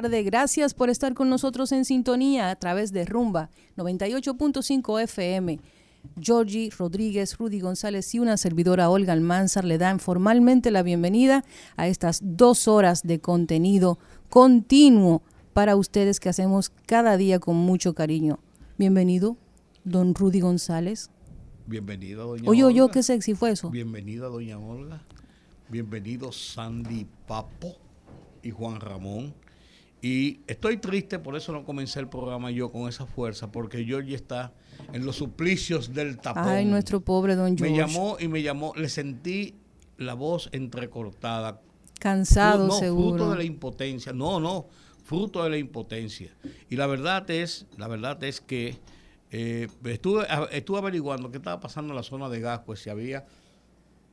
Gracias por estar con nosotros en sintonía a través de Rumba 98.5 FM. Georgie Rodríguez, Rudy González y una servidora Olga Almanzar le dan formalmente la bienvenida a estas dos horas de contenido continuo para ustedes que hacemos cada día con mucho cariño. Bienvenido, don Rudy González. Bienvenido, doña Oye, Olga. Oye, qué sexy fue eso. Bienvenida, doña Olga. Bienvenido, Sandy Papo y Juan Ramón. Y estoy triste, por eso no comencé el programa yo con esa fuerza, porque Georgie está en los suplicios del tapón. Ay, nuestro pobre don George. Me llamó y me llamó, le sentí la voz entrecortada. Cansado, no, seguro. Fruto de la impotencia. No, no, fruto de la impotencia. Y la verdad es, la verdad es que eh, estuve, estuve averiguando qué estaba pasando en la zona de Gasco, si había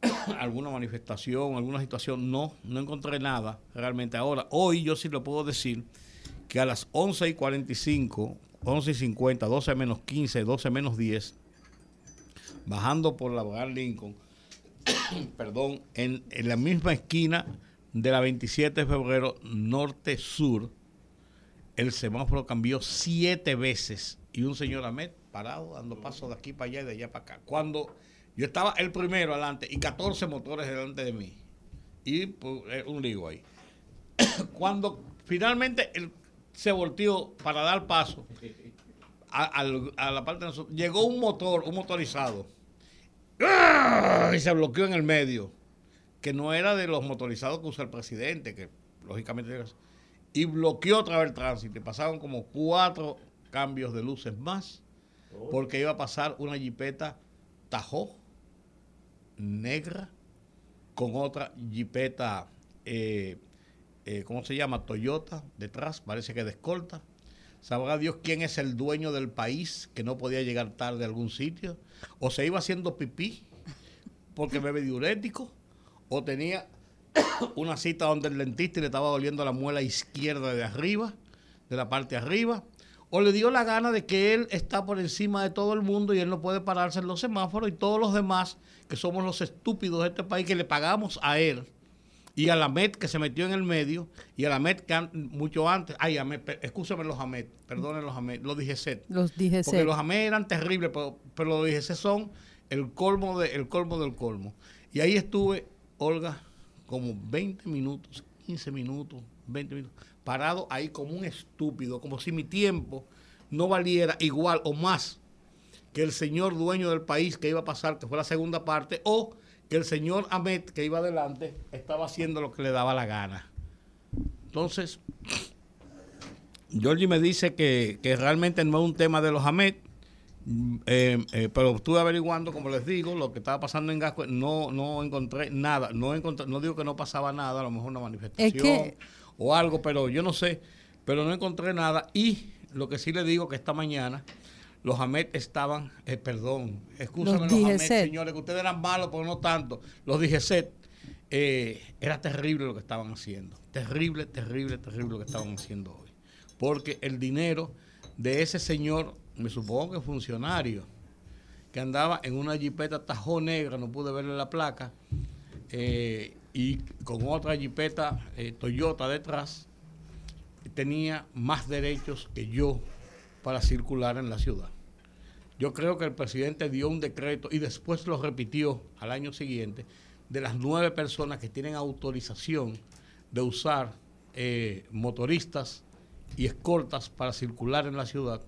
alguna manifestación, alguna situación, no, no encontré nada realmente. Ahora, hoy yo sí lo puedo decir que a las 11 y 45, 11 y 50, 12 menos 15, 12 menos 10, bajando por la Bogar Lincoln, perdón, en, en, la misma esquina de la 27 de febrero, norte-sur, el semáforo cambió siete veces y un señor Ahmed parado, dando paso de aquí para allá y de allá para acá. Cuando yo estaba el primero adelante y 14 motores delante de mí. Y pues, un lío ahí. Cuando finalmente él se volteó para dar paso a, la parte de nosotros, llegó un motor, un motorizado. ¡Ah! Y se bloqueó en el medio. Que no era de los motorizados que usa el presidente, que lógicamente y bloqueó otra vez el tránsito. Y pasaron como cuatro cambios de luces más, porque iba a pasar una jipeta Tajo negra con otra jipeta, eh, eh, ¿cómo se llama? Toyota detrás, parece que de escolta. Sabrá Dios quién es el dueño del país que no podía llegar tarde a algún sitio. O se iba haciendo pipí porque bebe diurético. O tenía una cita donde el dentista le estaba doliendo la muela izquierda de arriba, de la parte de arriba o le dio la gana de que él está por encima de todo el mundo y él no puede pararse en los semáforos y todos los demás, que somos los estúpidos de este país, que le pagamos a él y a la MET que se metió en el medio y a la MET que mucho antes, ay, Amet, escúchame los AMET, perdonen los AMET, los DGC. Los DGC. Porque los AMET eran terribles, pero, pero los DGC son el colmo, de, el colmo del colmo. Y ahí estuve, Olga, como 20 minutos, 15 minutos, 20 minutos parado ahí como un estúpido, como si mi tiempo no valiera igual o más que el señor dueño del país que iba a pasar, que fue la segunda parte, o que el señor Ahmed que iba adelante estaba haciendo lo que le daba la gana. Entonces, Georgie me dice que, realmente no es un tema de los Ahmed, eh, eh, pero estuve averiguando, como les digo, lo que estaba pasando en Gasco, no, no encontré nada, no encontré, no digo que no pasaba nada, a lo mejor una manifestación o algo, pero yo no sé, pero no encontré nada. Y lo que sí le digo que esta mañana los Amet estaban, eh, perdón, escúchame los, los señores, que ustedes eran malos, pero no tanto. Los dije eh, era terrible lo que estaban haciendo. Terrible, terrible, terrible lo que estaban haciendo hoy. Porque el dinero de ese señor, me supongo que funcionario, que andaba en una jipeta Tajo Negra, no pude verle la placa, eh, y con otra jipeta eh, Toyota detrás, tenía más derechos que yo para circular en la ciudad. Yo creo que el presidente dio un decreto y después lo repitió al año siguiente de las nueve personas que tienen autorización de usar eh, motoristas y escoltas para circular en la ciudad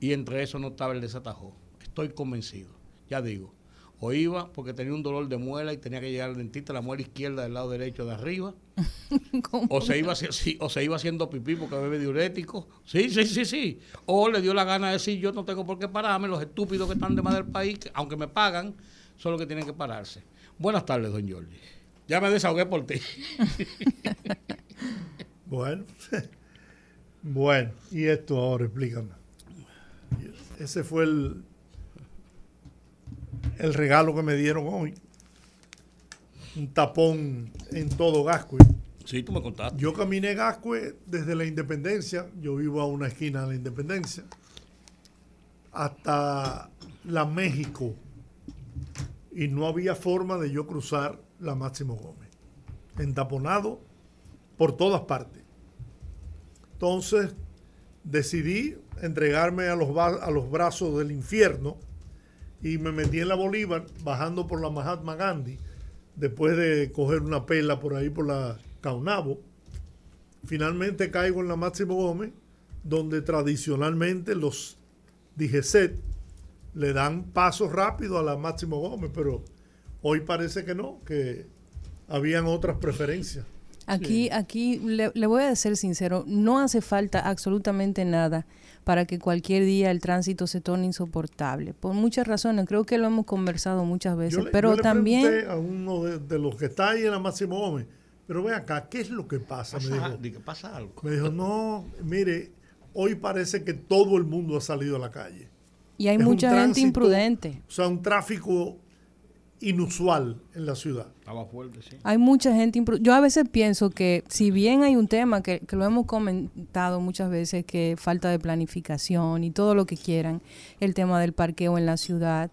y entre eso no estaba el desatajo. Estoy convencido, ya digo, o iba porque tenía un dolor de muela y tenía que llegar al dentista la muela izquierda del lado derecho de arriba, o se, iba, o se iba haciendo pipí porque bebe diurético, sí, sí, sí, sí, o le dio la gana de decir yo no tengo por qué pararme, los estúpidos que están de más del país, aunque me pagan, son los que tienen que pararse. Buenas tardes, don Jorge. Ya me desahogué por ti. bueno, bueno, y esto ahora, explícame. Ese fue el, el regalo que me dieron hoy. Un tapón en todo Gascue. Sí, tú me contaste. Yo caminé Gascue desde la Independencia. Yo vivo a una esquina de la Independencia. Hasta la México. Y no había forma de yo cruzar la Máximo Gómez. Entaponado por todas partes. Entonces decidí entregarme a los, a los brazos del infierno y me metí en la Bolívar bajando por la Mahatma Gandhi después de coger una pela por ahí por la Caunabo. Finalmente caigo en la Máximo Gómez, donde tradicionalmente los DGCET le dan pasos rápidos a la Máximo Gómez, pero hoy parece que no, que habían otras preferencias. Aquí, aquí le, voy a ser sincero, no hace falta absolutamente nada para que cualquier día el tránsito se torne insoportable. Por muchas razones, creo que lo hemos conversado muchas veces, pero yo le también... a uno de, los que está ahí en la Máximo Gómez, pero ve acá, ¿qué es lo que pasa? me dijo, pasa algo. Me dijo, no, mire, hoy parece que todo el mundo ha salido a la calle. Y hay mucha gente imprudente. O sea, un tráfico inusual en la ciudad. Fuerte, sí. Hay mucha gente. Yo a veces pienso que, si bien hay un tema que, que, lo hemos comentado muchas veces, que falta de planificación y todo lo que quieran, el tema del parqueo en la ciudad,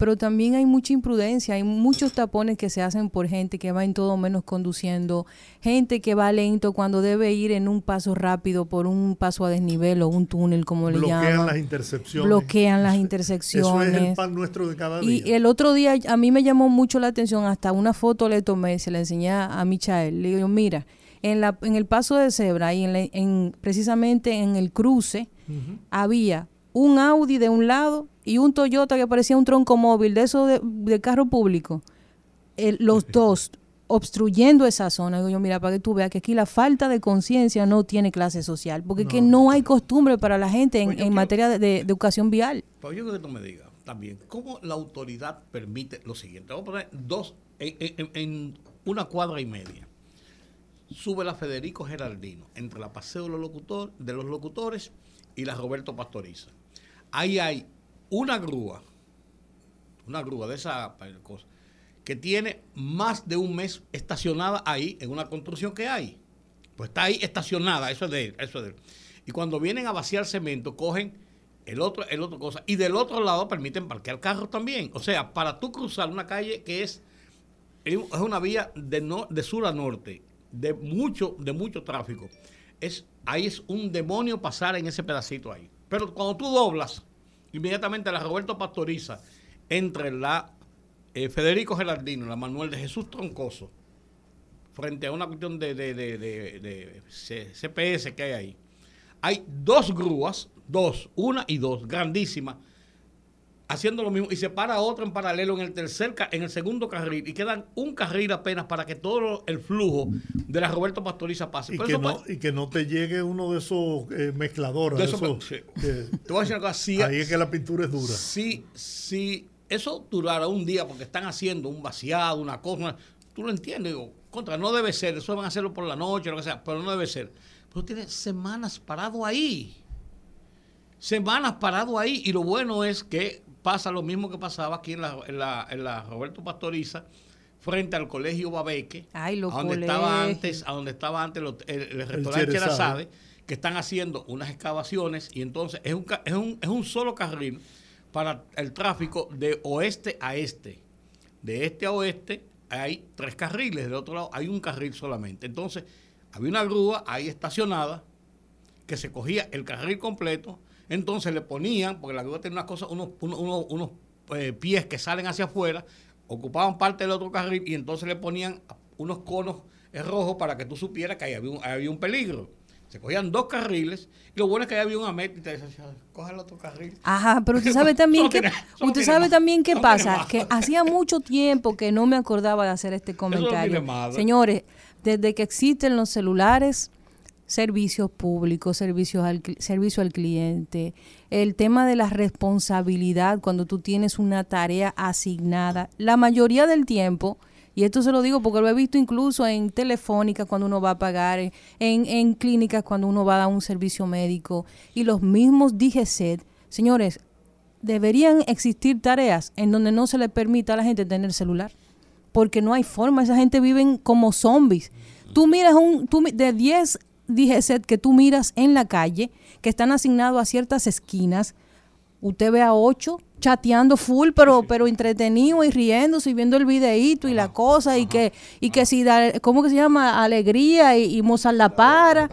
pero también hay mucha imprudencia, hay muchos tapones que se hacen por gente que va en todo menos conduciendo, gente que va lento cuando debe ir en un paso rápido por un paso a desnivel o un túnel, como le llaman. Bloquean las intersecciones. Bloquean las intersecciones. Eso es el pan nuestro de cada día. Y el otro día a mí me llamó mucho la atención, hasta una foto le tomé, se la enseñé a Michael, le digo, mira, en, la, en el paso de cebra y en, en precisamente en el cruce había un Audi de un lado y un Toyota que parecía un tronco móvil de eso de, carro público, los dos obstruyendo esa zona. Digo yo, mira, para que tú veas que aquí la falta de conciencia no tiene clase social, porque no. que no hay costumbre para la gente en, pues materia de, educación vial. Pues yo quiero que tú me digas también, ¿cómo la autoridad permite lo siguiente? Vamos a poner dos, en, en una cuadra y media. Sube la Federico Geraldino, entre la Paseo de los, locutor, de los Locutores y la Roberto Pastoriza. Ahí hay una grúa, una grúa de esa cosa, que tiene más de un mes estacionada ahí en una construcción que hay. Pues está ahí estacionada, eso es de él, eso es de él. Y cuando vienen a vaciar cemento, cogen el otro, el otro cosa. Y del otro lado permiten parquear carros también. O sea, para tú cruzar una calle que es, es una vía de, no, de sur a norte, de mucho, de mucho tráfico. Es, ahí es un demonio pasar en ese pedacito ahí. Pero cuando tú doblas, inmediatamente la Roberto Pastoriza entre la eh, Federico Gerardino, la Manuel de Jesús Troncoso, frente a una cuestión de, de, CPS que hay ahí. Hay dos grúas, dos, una y dos, grandísimas, haciendo lo mismo y se para otra en paralelo en el tercer en el segundo carril y quedan un carril apenas para que todo el flujo de la Roberto Pastoriza pase. Y, que, no, y que no te llegue uno de esos eh, mezcladores. De esos, te voy a decir una cosa, ahí es que la pintura es dura. Si, si eso durara un día porque están haciendo un vaciado, una cosa, tú lo entiendes, digo, contra, no debe ser, eso van a hacerlo por la noche, lo que sea, pero no debe ser. Pero tiene semanas parado ahí. Semanas parado ahí y lo bueno es que pasa lo mismo que pasaba aquí en la, en la, Roberto Pastoriza, frente al colegio Babeque, a donde estaba antes, a donde estaba antes el, restaurante Cherazade, que están haciendo unas excavaciones y entonces es un, es un, es un solo carril para el tráfico de oeste a este. De este a oeste hay tres carriles, del otro lado hay un carril solamente. Entonces, había una grúa ahí estacionada que se cogía el carril completo, entonces le ponían, porque la grúa tiene unas cosas, unos, unos, unos, eh, pies que salen hacia afuera, ocupaban parte del otro carril y entonces le ponían unos conos rojos para que tú supieras que ahí había un, había un peligro. Se cogían dos carriles y lo bueno es que ahí había una meta y te decía, coge el otro carril. Ajá, pero usted sabe también que usted sabe también qué pasa, que hacía mucho tiempo que no me acordaba de hacer este comentario. Señores, desde que existen los celulares, servicios públicos, servicios al, servicio al cliente, el tema de la responsabilidad cuando tú tienes una tarea asignada. La mayoría del tiempo Y esto se lo digo porque lo he visto incluso en telefónicas cuando uno va a pagar, en, en clínicas cuando uno va a dar un servicio médico. Y los mismos DGCET, señores, deberían existir tareas en donde no se le permita a la gente tener celular. Porque no hay forma, esa gente viven como zombies. Tú miras un, tú, de 10 DGCET que tú miras en la calle, que están asignados a ciertas esquinas, usted ve a 8 chateando full, pero, pero entretenido y riéndose y viendo el videíto y la cosa y que, y que si da, ¿cómo que se llama? Alegría y, y Mozart la para,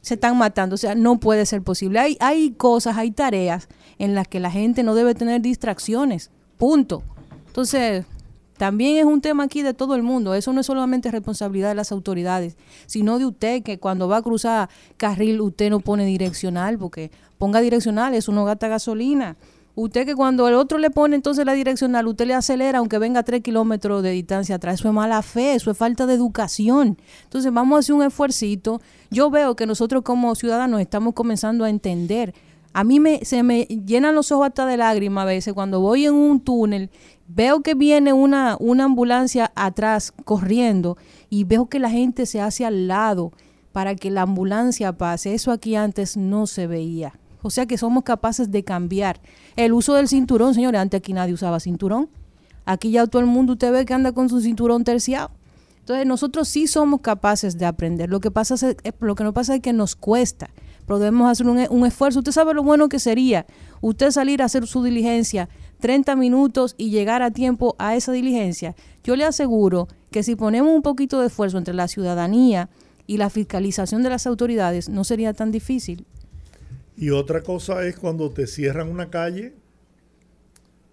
se están matando. O sea, no puede ser posible. Hay, hay cosas, hay tareas en las que la gente no debe tener distracciones. Punto. Entonces, también es un tema aquí de todo el mundo. Eso no es solamente responsabilidad de las autoridades, sino de usted que cuando va a cruzar carril usted no pone direccional, porque ponga direccional, eso no gasta gasolina. Usted que cuando el otro le pone entonces la direccional, usted le acelera aunque venga a tres kilómetros de distancia atrás. Eso es mala fe, eso es falta de educación. Entonces vamos a hacer un esfuercito. Yo veo que nosotros como ciudadanos estamos comenzando a entender. A mí me, se me llenan los ojos hasta de lágrimas a veces cuando voy en un túnel, veo que viene una, una ambulancia atrás corriendo y veo que la gente se hace al lado para que la ambulancia pase. Eso aquí antes no se veía. O sea que somos capaces de cambiar. El uso del cinturón, señores, antes aquí nadie usaba cinturón. Aquí ya todo el mundo usted ve que anda con su cinturón terciado. Entonces nosotros sí somos capaces de aprender. Lo que pasa es, lo que no pasa es que nos cuesta. Pero debemos hacer un, un esfuerzo. Usted sabe lo bueno que sería usted salir a hacer su diligencia 30 minutos y llegar a tiempo a esa diligencia. Yo le aseguro que si ponemos un poquito de esfuerzo entre la ciudadanía y la fiscalización de las autoridades, no sería tan difícil. Y otra cosa es cuando te cierran una calle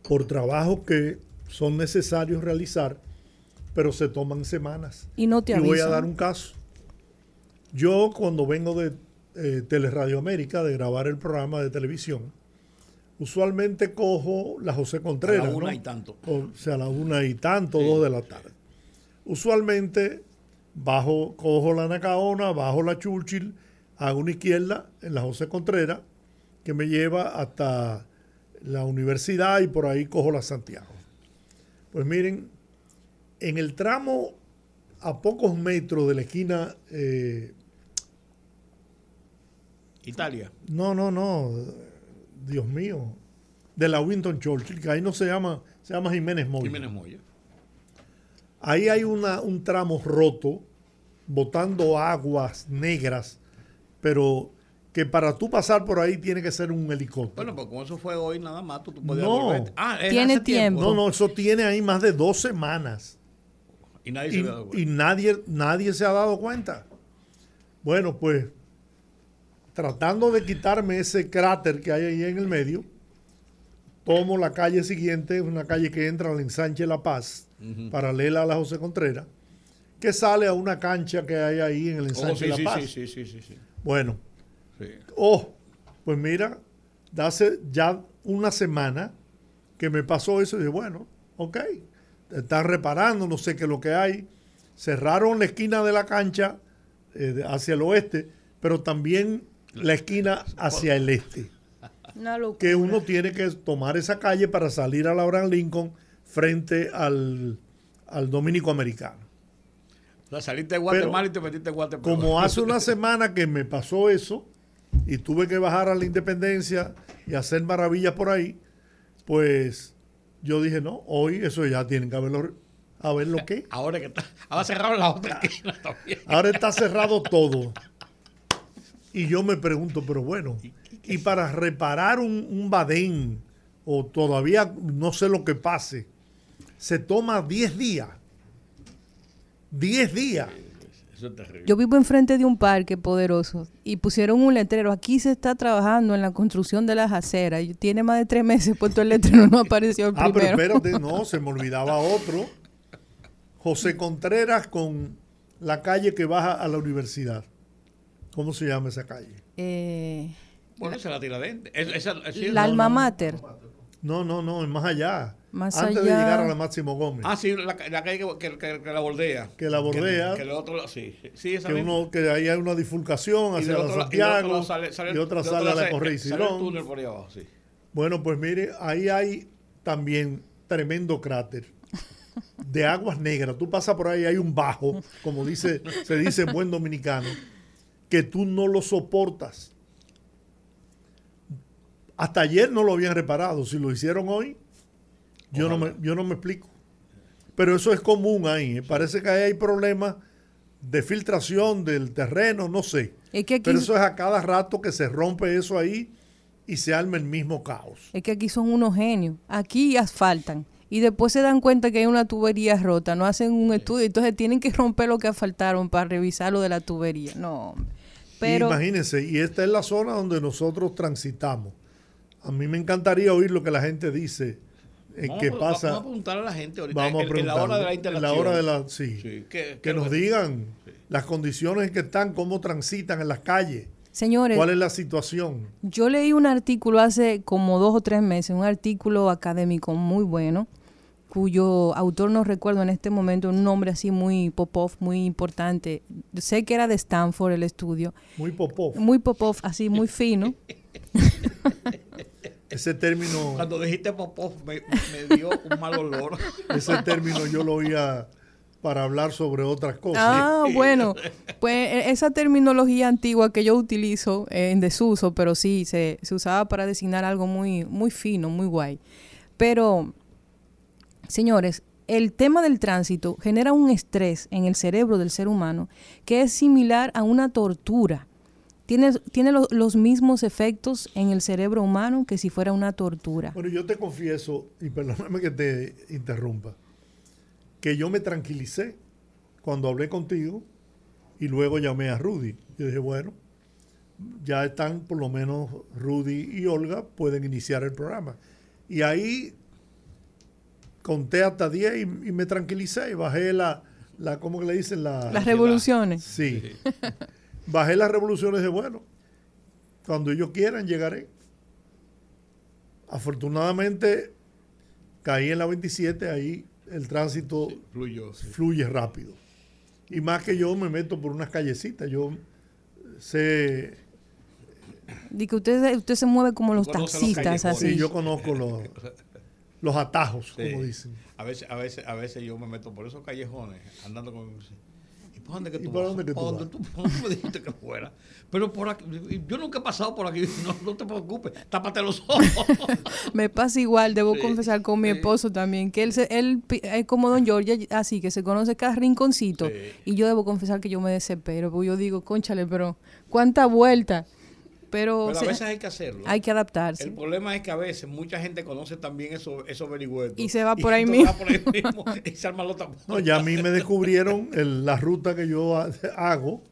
por trabajos que son necesarios realizar, pero se toman semanas. Y no te Y voy a dar un caso. Yo cuando vengo de eh, Teleradio América, de grabar el programa de televisión, usualmente cojo la José Contreras. A la una ¿no? y tanto. O sea, a la una y tanto, dos de la tarde. Usualmente bajo, cojo la Nacaona, bajo la Churchill, hago una izquierda en la José Contreras, que me lleva hasta la universidad y por ahí cojo la Santiago. Pues miren, en el tramo a pocos metros de la esquina, eh, Italia. no, no, no, Dios mío, de la Winton Churchill, que ahí no se llama, se llama Jiménez Moya. Jiménez Moya. Ahí hay una, un tramo roto, botando aguas negras, pero que para tú pasar por ahí tiene que ser un helicóptero. Bueno, pues como eso fue hoy nada más, tú, tú podías No. volverte. Ah, Tiene hace tiempo. no, no, eso tiene ahí más de dos semanas. Y nadie se Y, había dado y cuenta. nadie, nadie se ha dado cuenta. Bueno, pues tratando de quitarme ese cráter que hay ahí en el medio, tomo la calle siguiente, una calle que entra al ensanche La Paz, paralela a la José Contreras, que sale a una cancha que hay ahí en el Oh, ensanche sí, La Paz. sí, sí, sí. Bueno, oh, pues mira, hace ya una semana que me pasó eso y dije, bueno, ok, están reparando, no sé qué es lo que hay. Cerraron la esquina de la cancha eh, hacia el oeste, pero también la esquina hacia el este. Una locura. Que uno tiene que tomar esa calle para salir a la Abraham Lincoln frente al, al dominico americano. O sea, saliste de Guatemala y te metiste en Guatemala. Como hace una semana que me pasó eso y tuve que bajar a la Independencia y hacer maravillas por ahí, pues yo dije, no, hoy eso ya tienen que haberlo, a ver lo que. Ahora que está. Ahora cerraron la otra esquina también. Ahora está cerrado todo. Y yo me pregunto, pero bueno, y para reparar un, un badén, o todavía no sé lo que pase, se toma 10 días. 10 días. Eso es terrible. Yo vivo enfrente de un parque poderoso y pusieron un letrero. Aquí se está trabajando en la construcción de las aceras. Y Tiene más de tres meses puesto el letrero, no apareció el Ah, pero primero. espérate, no, se me olvidaba otro. José Contreras con la calle que baja a la universidad. ¿Cómo se llama esa calle? Eh, Bueno, esa es la tiradente. Es- la no, alma no. mater. No, no, no, es más allá. Más Antes de llegar a la Máximo Gómez. Ah, sí, la, la calle que, que- que- que la bordea. Que la bordea. Que, que el otro sí. Sí, esa que, misma. uno, que ahí hay una difulcación Y hacia la y Santiago sale- sale- y otra otro sale a la sale- sale el Silón. túnel por ahí abajo, sí. Bueno, pues mire, ahí hay también tremendo cráter. de aguas negras. Tú pasas por ahí, hay un bajo, como dice, se dice en buen dominicano, que tú no lo soportas. Hasta ayer no lo habían reparado. Si lo hicieron hoy, yo no, me, yo no me explico. Pero eso es común ahí. ¿eh? Parece que ahí hay problemas de filtración del terreno, no sé. Pero eso es a cada rato que se rompe eso ahí y se arma el mismo caos. Es que aquí son unos genios. Aquí asfaltan y después se dan cuenta que hay una tubería rota, no hacen un estudio, entonces tienen que romper lo que asfaltaron para revisar lo de la tubería. No, pero... Imagínense, y esta es la zona donde nosotros transitamos. A mí me encantaría oír lo que la gente dice. En qué pasa. Vamos a preguntar a la gente ahorita. Vamos a preguntar. En la hora de la interacción. la hora de la. Sí. que, nos digan las condiciones en que están, cómo transitan en las calles. Señores. ¿Cuál es la situación? Yo leí un artículo hace como dos o tres meses, un artículo académico muy bueno, cuyo autor no recuerdo en este momento, un nombre así muy Popov, muy importante. Sé que era de Stanford el estudio. Muy Popov. Muy Popov, así muy fino. Ese término. Cuando dijiste Popov me, me, dio un mal olor. Ese término yo lo oía para hablar sobre otras cosas. Ah, bueno, pues e, esa terminología antigua que yo utilizo en desuso, pero sí, se, se usaba para designar algo muy, muy fino, muy guay. Pero Señores, el tema del tránsito genera un estrés en el cerebro del ser humano que es similar a una tortura. Tiene, tiene los mismos efectos en el cerebro humano que si fuera una tortura. Bueno, yo te confieso, y perdóname que te interrumpa, que yo me tranquilicé cuando hablé contigo y luego llamé a Rudy. Yo dije, bueno, ya están por lo menos Rudy y Olga, pueden iniciar el programa. Y ahí conté hasta 10 y, me tranquilicé y bajé la, la ¿cómo que le dicen? La, las revoluciones. Sí. bajé las revoluciones de bueno. Cuando ellos quieran llegaré. Afortunadamente caí en la 27, ahí el tránsito fluye rápido. Y más que yo me meto por unas callecitas, yo sé... Y que usted, usted se mueve como los taxistas, así. Sí, yo conozco los los atajos, como dicen. A veces, a veces, a veces yo me meto por esos callejones andando con ¿Y por dónde que tú, por dónde que tú, ¿Por dónde tú, me dijiste que fuera? Pero por aquí, yo nunca he pasado por aquí. No, no te preocupes, tápate los ojos. me pasa igual, debo confesar con mi esposo también, que él, él es como don George, así que se conoce cada rinconcito. Y yo debo confesar que yo me desespero, porque yo digo, conchale, pero ¿cuánta vuelta? Pero, a veces hay que hacerlo. Hay que adaptarse. El problema es que a veces mucha gente conoce también esos eso Y se va por ahí mismo. y se arma No, ya a mí me descubrieron la ruta que yo hago.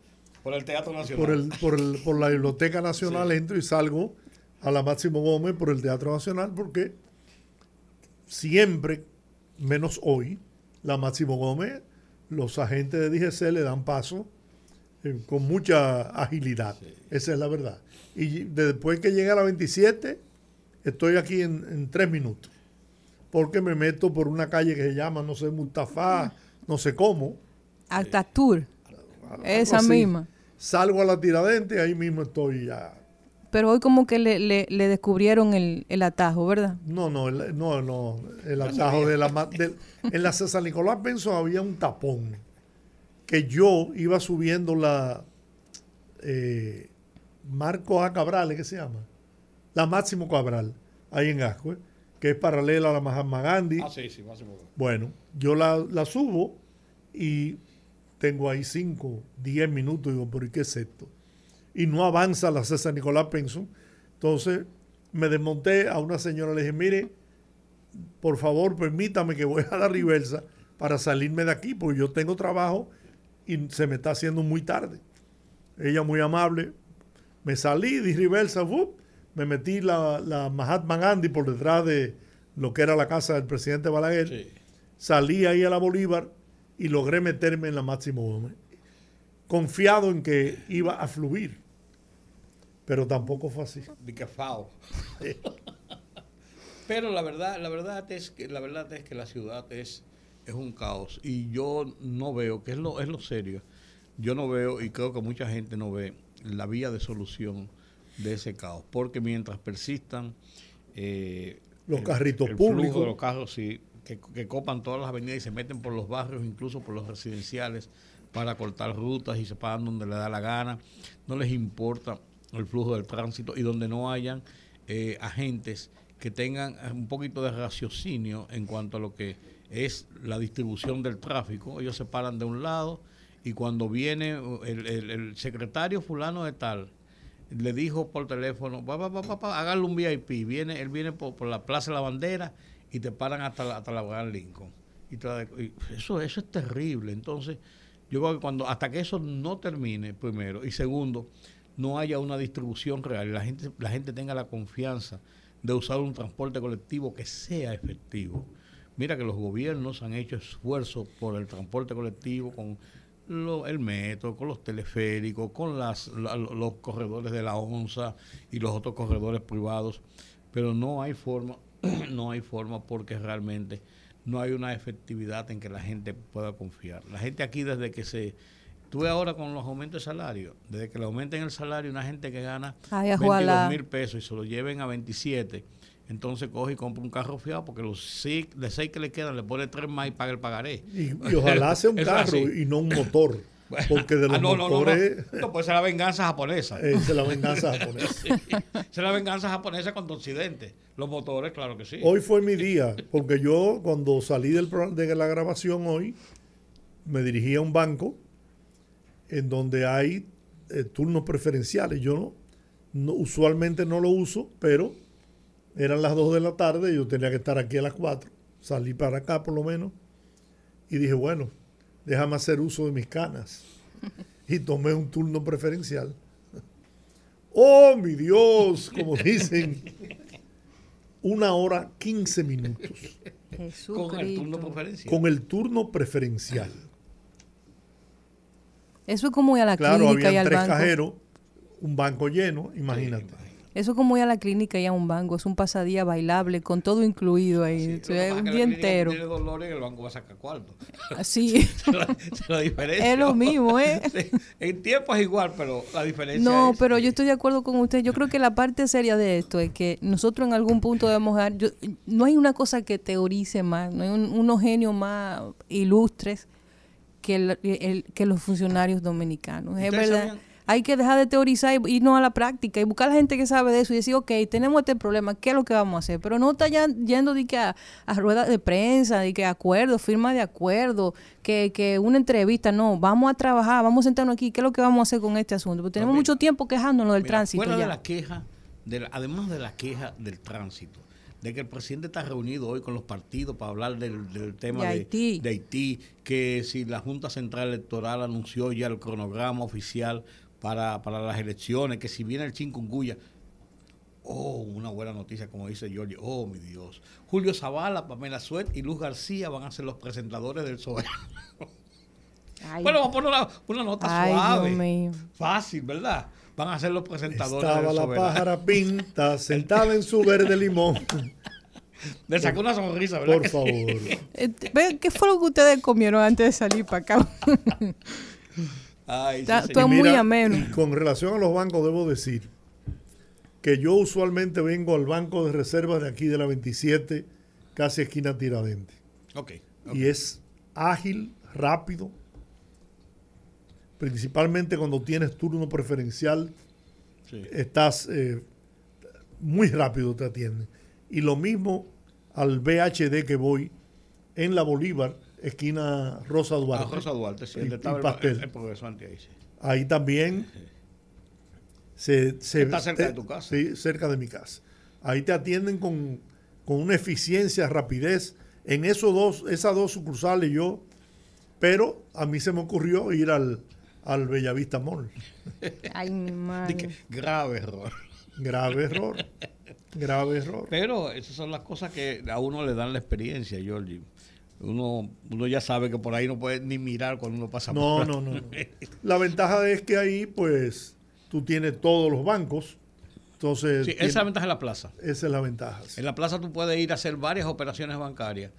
Por el Teatro Nacional. Por, el, por, la Biblioteca Nacional entro y salgo a la Máximo Gómez por el Teatro Nacional porque siempre, menos hoy, la Máximo Gómez, los agentes de DGC le dan paso eh, con mucha agilidad. Esa es la verdad. Y después que llegue a la 27, estoy aquí en, tres minutos. Porque me meto por una calle que se llama, no sé, Mustafa, no sé cómo. Altatur. Esa misma. Salgo a la tiradente y ahí mismo estoy ya. Pero hoy como que le, le, descubrieron el, atajo, ¿verdad? No, no, el, no, no. El atajo de la... en la César Nicolás Benson había un tapón que yo iba subiendo la... Eh, Marco A. Cabral, ¿qué se llama? La Máximo Cabral, ahí en Ascue, que es paralela a la Mahatma Gandhi. Ah, sí, sí, Máximo. Bueno, yo la, subo y tengo ahí 5, 10 minutos. Digo, ¿por qué es esto? Y no avanza la César Nicolás Penson. Entonces me desmonté a una señora, le dije, mire, por favor, permítame que voy a dar reversa para salirme de aquí, porque yo tengo trabajo y se me está haciendo muy tarde. Ella muy amable, me salí, di reversa, me metí la, la, Mahatma Gandhi por detrás de lo que era la casa del presidente Balaguer. Salí ahí a la Bolívar y logré meterme en la Máximo Gómez. Confiado en que iba a fluir. Pero tampoco fue así. Pero la verdad, la verdad es que la verdad es que la ciudad es, es un caos. Y yo no veo, que es lo, es lo serio, yo no veo, y creo que mucha gente no ve la vía de solución de ese caos, porque mientras persistan eh, los carritos públicos, de los carros, sí, que, que copan todas las avenidas y se meten por los barrios, incluso por los residenciales, para cortar rutas y se pagan donde le da la gana. No les importa el flujo del tránsito y donde no hayan eh, agentes que tengan un poquito de raciocinio en cuanto a lo que es la distribución del tráfico. Ellos se paran de un lado y cuando viene el, secretario fulano de tal, le dijo por teléfono, hágale un VIP, viene, él viene por, la Plaza de la Bandera y te paran hasta la, hasta la Gran Lincoln. Y, eso, eso es terrible. Entonces, yo creo que cuando, hasta que eso no termine, primero, y segundo, no haya una distribución real y la gente, la gente tenga la confianza de usar un transporte colectivo que sea efectivo. Mira que los gobiernos han hecho esfuerzos por el transporte colectivo con el metro, con los teleféricos, con las, los corredores de la ONSA y los otros corredores privados, pero no hay forma, no hay forma porque realmente no hay una efectividad en que la gente pueda confiar. La gente aquí desde que se Tuve ahora con los aumentos de salario, desde que le aumenten el salario, una gente que gana Ay, 22 mil pesos y se lo lleven a 27, entonces coge y compra un carro fiado porque los seis, de seis que le quedan le pone tres más y paga el pagaré. Y, ojalá sea un carro y no un motor. Porque de los ah, no, motores. No, no, puede ser la venganza japonesa. Esa es la venganza japonesa. Esa es la venganza japonesa contra Occidente. Los motores, claro que sí. Hoy fue mi día, porque yo cuando salí del, de la grabación hoy, me dirigí a un banco en donde hay eh, turnos preferenciales. Yo no, usualmente no lo uso, pero eran las 2 de la tarde, yo tenía que estar aquí a las 4, salí para acá por lo menos, y dije, bueno, déjame hacer uso de mis canas. Y tomé un turno preferencial. ¡Oh, mi Dios! Como dicen, una hora 15 minutos. Con el turno preferencial. Con el turno preferencial. Eso es como ir a la clínica y al tres cajeros, un banco lleno, imagínate. Eso es como ir a la clínica y a un banco, es un pasadía bailable con todo incluido ahí, un día entero. Tiene dolores el banco va a sacar cuarto. Así. la, diferencia. Es lo mismo, ¿eh? en tiempo es igual, pero la diferencia No, pero yo estoy de acuerdo con usted. Yo creo que la parte seria de esto es que nosotros en algún punto debemos dar... no hay una cosa que teorice más, no hay unos genios más ilustres que, el, que los funcionarios dominicanos. Es verdad. Hay que dejar de teorizar y irnos a la práctica y buscar a la gente que sabe de eso y decir, ok, tenemos este problema, ¿qué es lo que vamos a hacer? Pero no está ya yendo de que a, ruedas de prensa, de que acuerdo, firma de acuerdo, que, que una entrevista, no, vamos a trabajar, vamos a sentarnos aquí, ¿qué es lo que vamos a hacer con este asunto? Porque tenemos mucho tiempo quejándonos del tránsito. Fuera de la queja, de además de la queja del tránsito, de que el presidente está reunido hoy con los partidos para hablar del, tema de, Haití. que si la Junta Central Electoral anunció ya el cronograma oficial para, las elecciones, que si viene el chikungunya, oh, una buena noticia, como dice Giorgio, oh, mi Dios. Julio Zavala, Pamela Suet y Luz García van a ser los presentadores del SOE. bueno, vamos a poner una, nota suave, fácil, ¿verdad? van a ser los presentadores. Estaba la pájara pinta sentada en su verde limón. Le sacó una sonrisa, ¿verdad? Por favor. Eh, ¿Qué fue lo que ustedes comieron antes de salir para acá? Ay, Está, muy ameno. Con relación a los bancos, debo decir que yo usualmente vengo al banco de reservas de aquí de la 27, casi esquina Tiradente. Okay, Y es ágil, rápido, principalmente cuando tienes turno preferencial, estás eh, muy rápido, te atienden. Y lo mismo al BHD que voy en la Bolívar, esquina Rosa Duarte. Ah, Rosa Duarte, sí, ahí, también se, está cerca de tu casa. Sí, cerca de mi casa. Ahí te atienden con, con una eficiencia, rapidez. En esos dos, esas dos sucursales yo, pero a mí se me ocurrió ir al, al Bellavista Mall. Ay, mi madre. Grave error. Grave error. Grave error. Pero esas son las cosas que a uno le dan la experiencia, Georgie. Uno, uno ya sabe que por ahí no puede ni mirar cuando uno pasa no, por no, no, no. La ventaja es que ahí, pues, tú tienes todos los bancos. Entonces, sí, esa es la ventaja de la plaza. Esa es la ventaja. En la plaza tú puedes ir a hacer varias operaciones bancarias.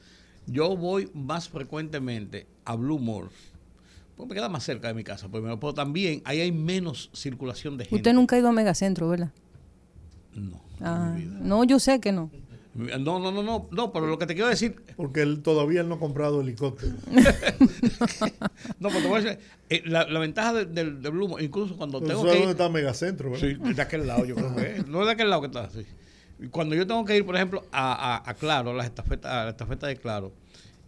Yo voy más frecuentemente a Blue Mall me queda más cerca de mi casa, primero, pero también ahí hay menos circulación de gente. Usted nunca ha ido a Megacentro, ¿verdad? No. Ah, no, yo sé que no. No, no, no, no, no, pero lo que te quiero decir. Porque él todavía no ha comprado helicóptero. no, pero te voy a decir, eh, la, ventaja del de, de Blue, incluso cuando tengo que. dónde está Megacentro, ¿verdad? Sí, de aquel lado, yo creo que No es de aquel lado que está, sí. Cuando yo tengo que ir, por ejemplo, a, a, Claro, las estafetas, a la estafeta de Claro,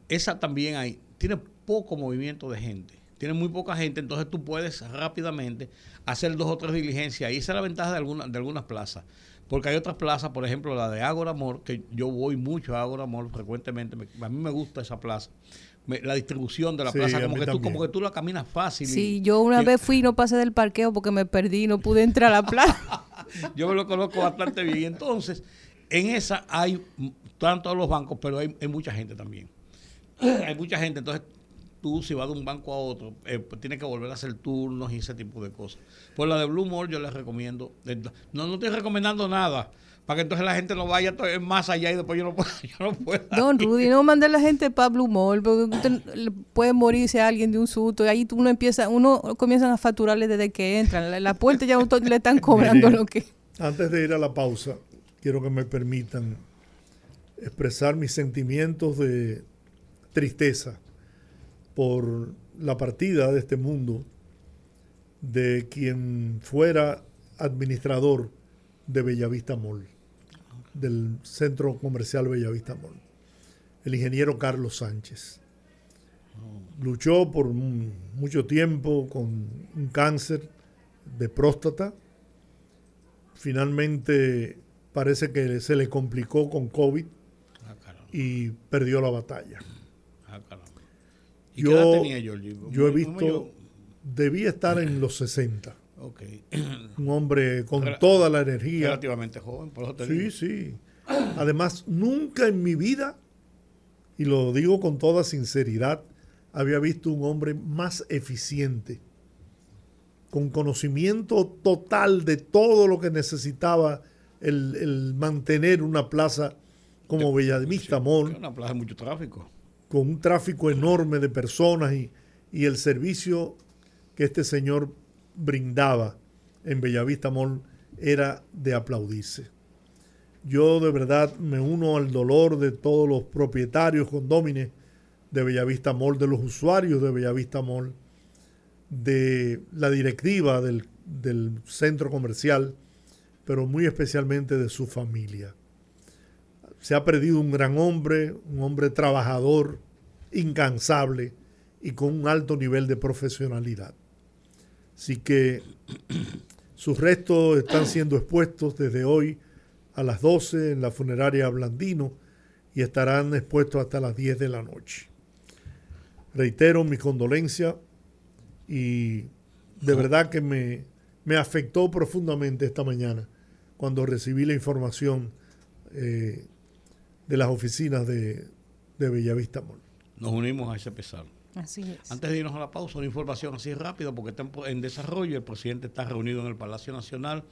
esa también hay, tiene poco movimiento de gente. Tiene muy poca gente, entonces tú puedes rápidamente hacer dos o tres diligencias. Y esa es la ventaja de, algunas de algunas plazas. Porque hay otras plazas, por ejemplo, la de Ágora Amor, que yo voy mucho a Ágora Amor frecuentemente. a mí me gusta esa plaza. la distribución de la plaza, como que, tú, como que tú la caminas fácil. Sí, yo una vez fui y no pasé del parqueo porque me perdí, no pude entrar a la plaza. yo me lo conozco bastante bien. Entonces, en esa hay tanto los bancos, pero hay, hay mucha gente también. hay mucha gente, entonces tú si vas de un banco a otro, eh, pues tienes que volver a hacer turnos y ese tipo de cosas. Por la de Blue Mall yo les recomiendo, no, no estoy recomendando nada, para que entonces la gente no vaya más allá y después yo no pueda. Yo no pueda Don Rudy, no mande a la gente para Blue Mall, porque puede morirse alguien de un susto y ahí uno empieza, uno comienzan a facturarle desde que entran. La, la puerta ya le están cobrando lo que. Antes de ir a la pausa, quiero que me permitan expresar mis sentimientos de tristeza por la partida de este mundo de quien fuera administrador de Bellavista Mall, del centro comercial Bellavista Mall, el ingeniero Carlos Sánchez. Luchó por mucho tiempo con un cáncer de próstata. Finalmente parece que se le complicó con COVID ah, y perdió la batalla. Yo, Yo he visto, debía estar en los 60. Un hombre con toda la energía. Relativamente joven, por eso te Sí, sí. Además, nunca en mi vida, y lo digo con toda sinceridad, había visto un hombre más eficiente, con conocimiento total de todo lo que necesitaba el, mantener una plaza como Bellavista Mall. Una plaza de mucho tráfico con un tráfico enorme de personas y, el servicio que este señor brindaba en Bellavista Mall era de aplaudirse. Yo de verdad me uno al dolor de todos los propietarios condómines de Bellavista Mall, de los usuarios de Bellavista Mall, de la directiva del, del centro comercial, pero muy especialmente de su familia se ha perdido un gran hombre, un hombre trabajador, incansable y con un alto nivel de profesionalidad. Así que sus restos están siendo expuestos desde hoy a las 12 en la funeraria Blandino y estarán expuestos hasta las 10 de la noche. Reitero mi condolencia y de verdad que me, me afectó profundamente esta mañana cuando recibí la información eh, de las oficinas de, Bellavista Mall. Nos unimos a ese pesar. Así es. Antes de irnos a la pausa, una información así rápida, porque está en, desarrollo. El presidente está reunido en el Palacio Nacional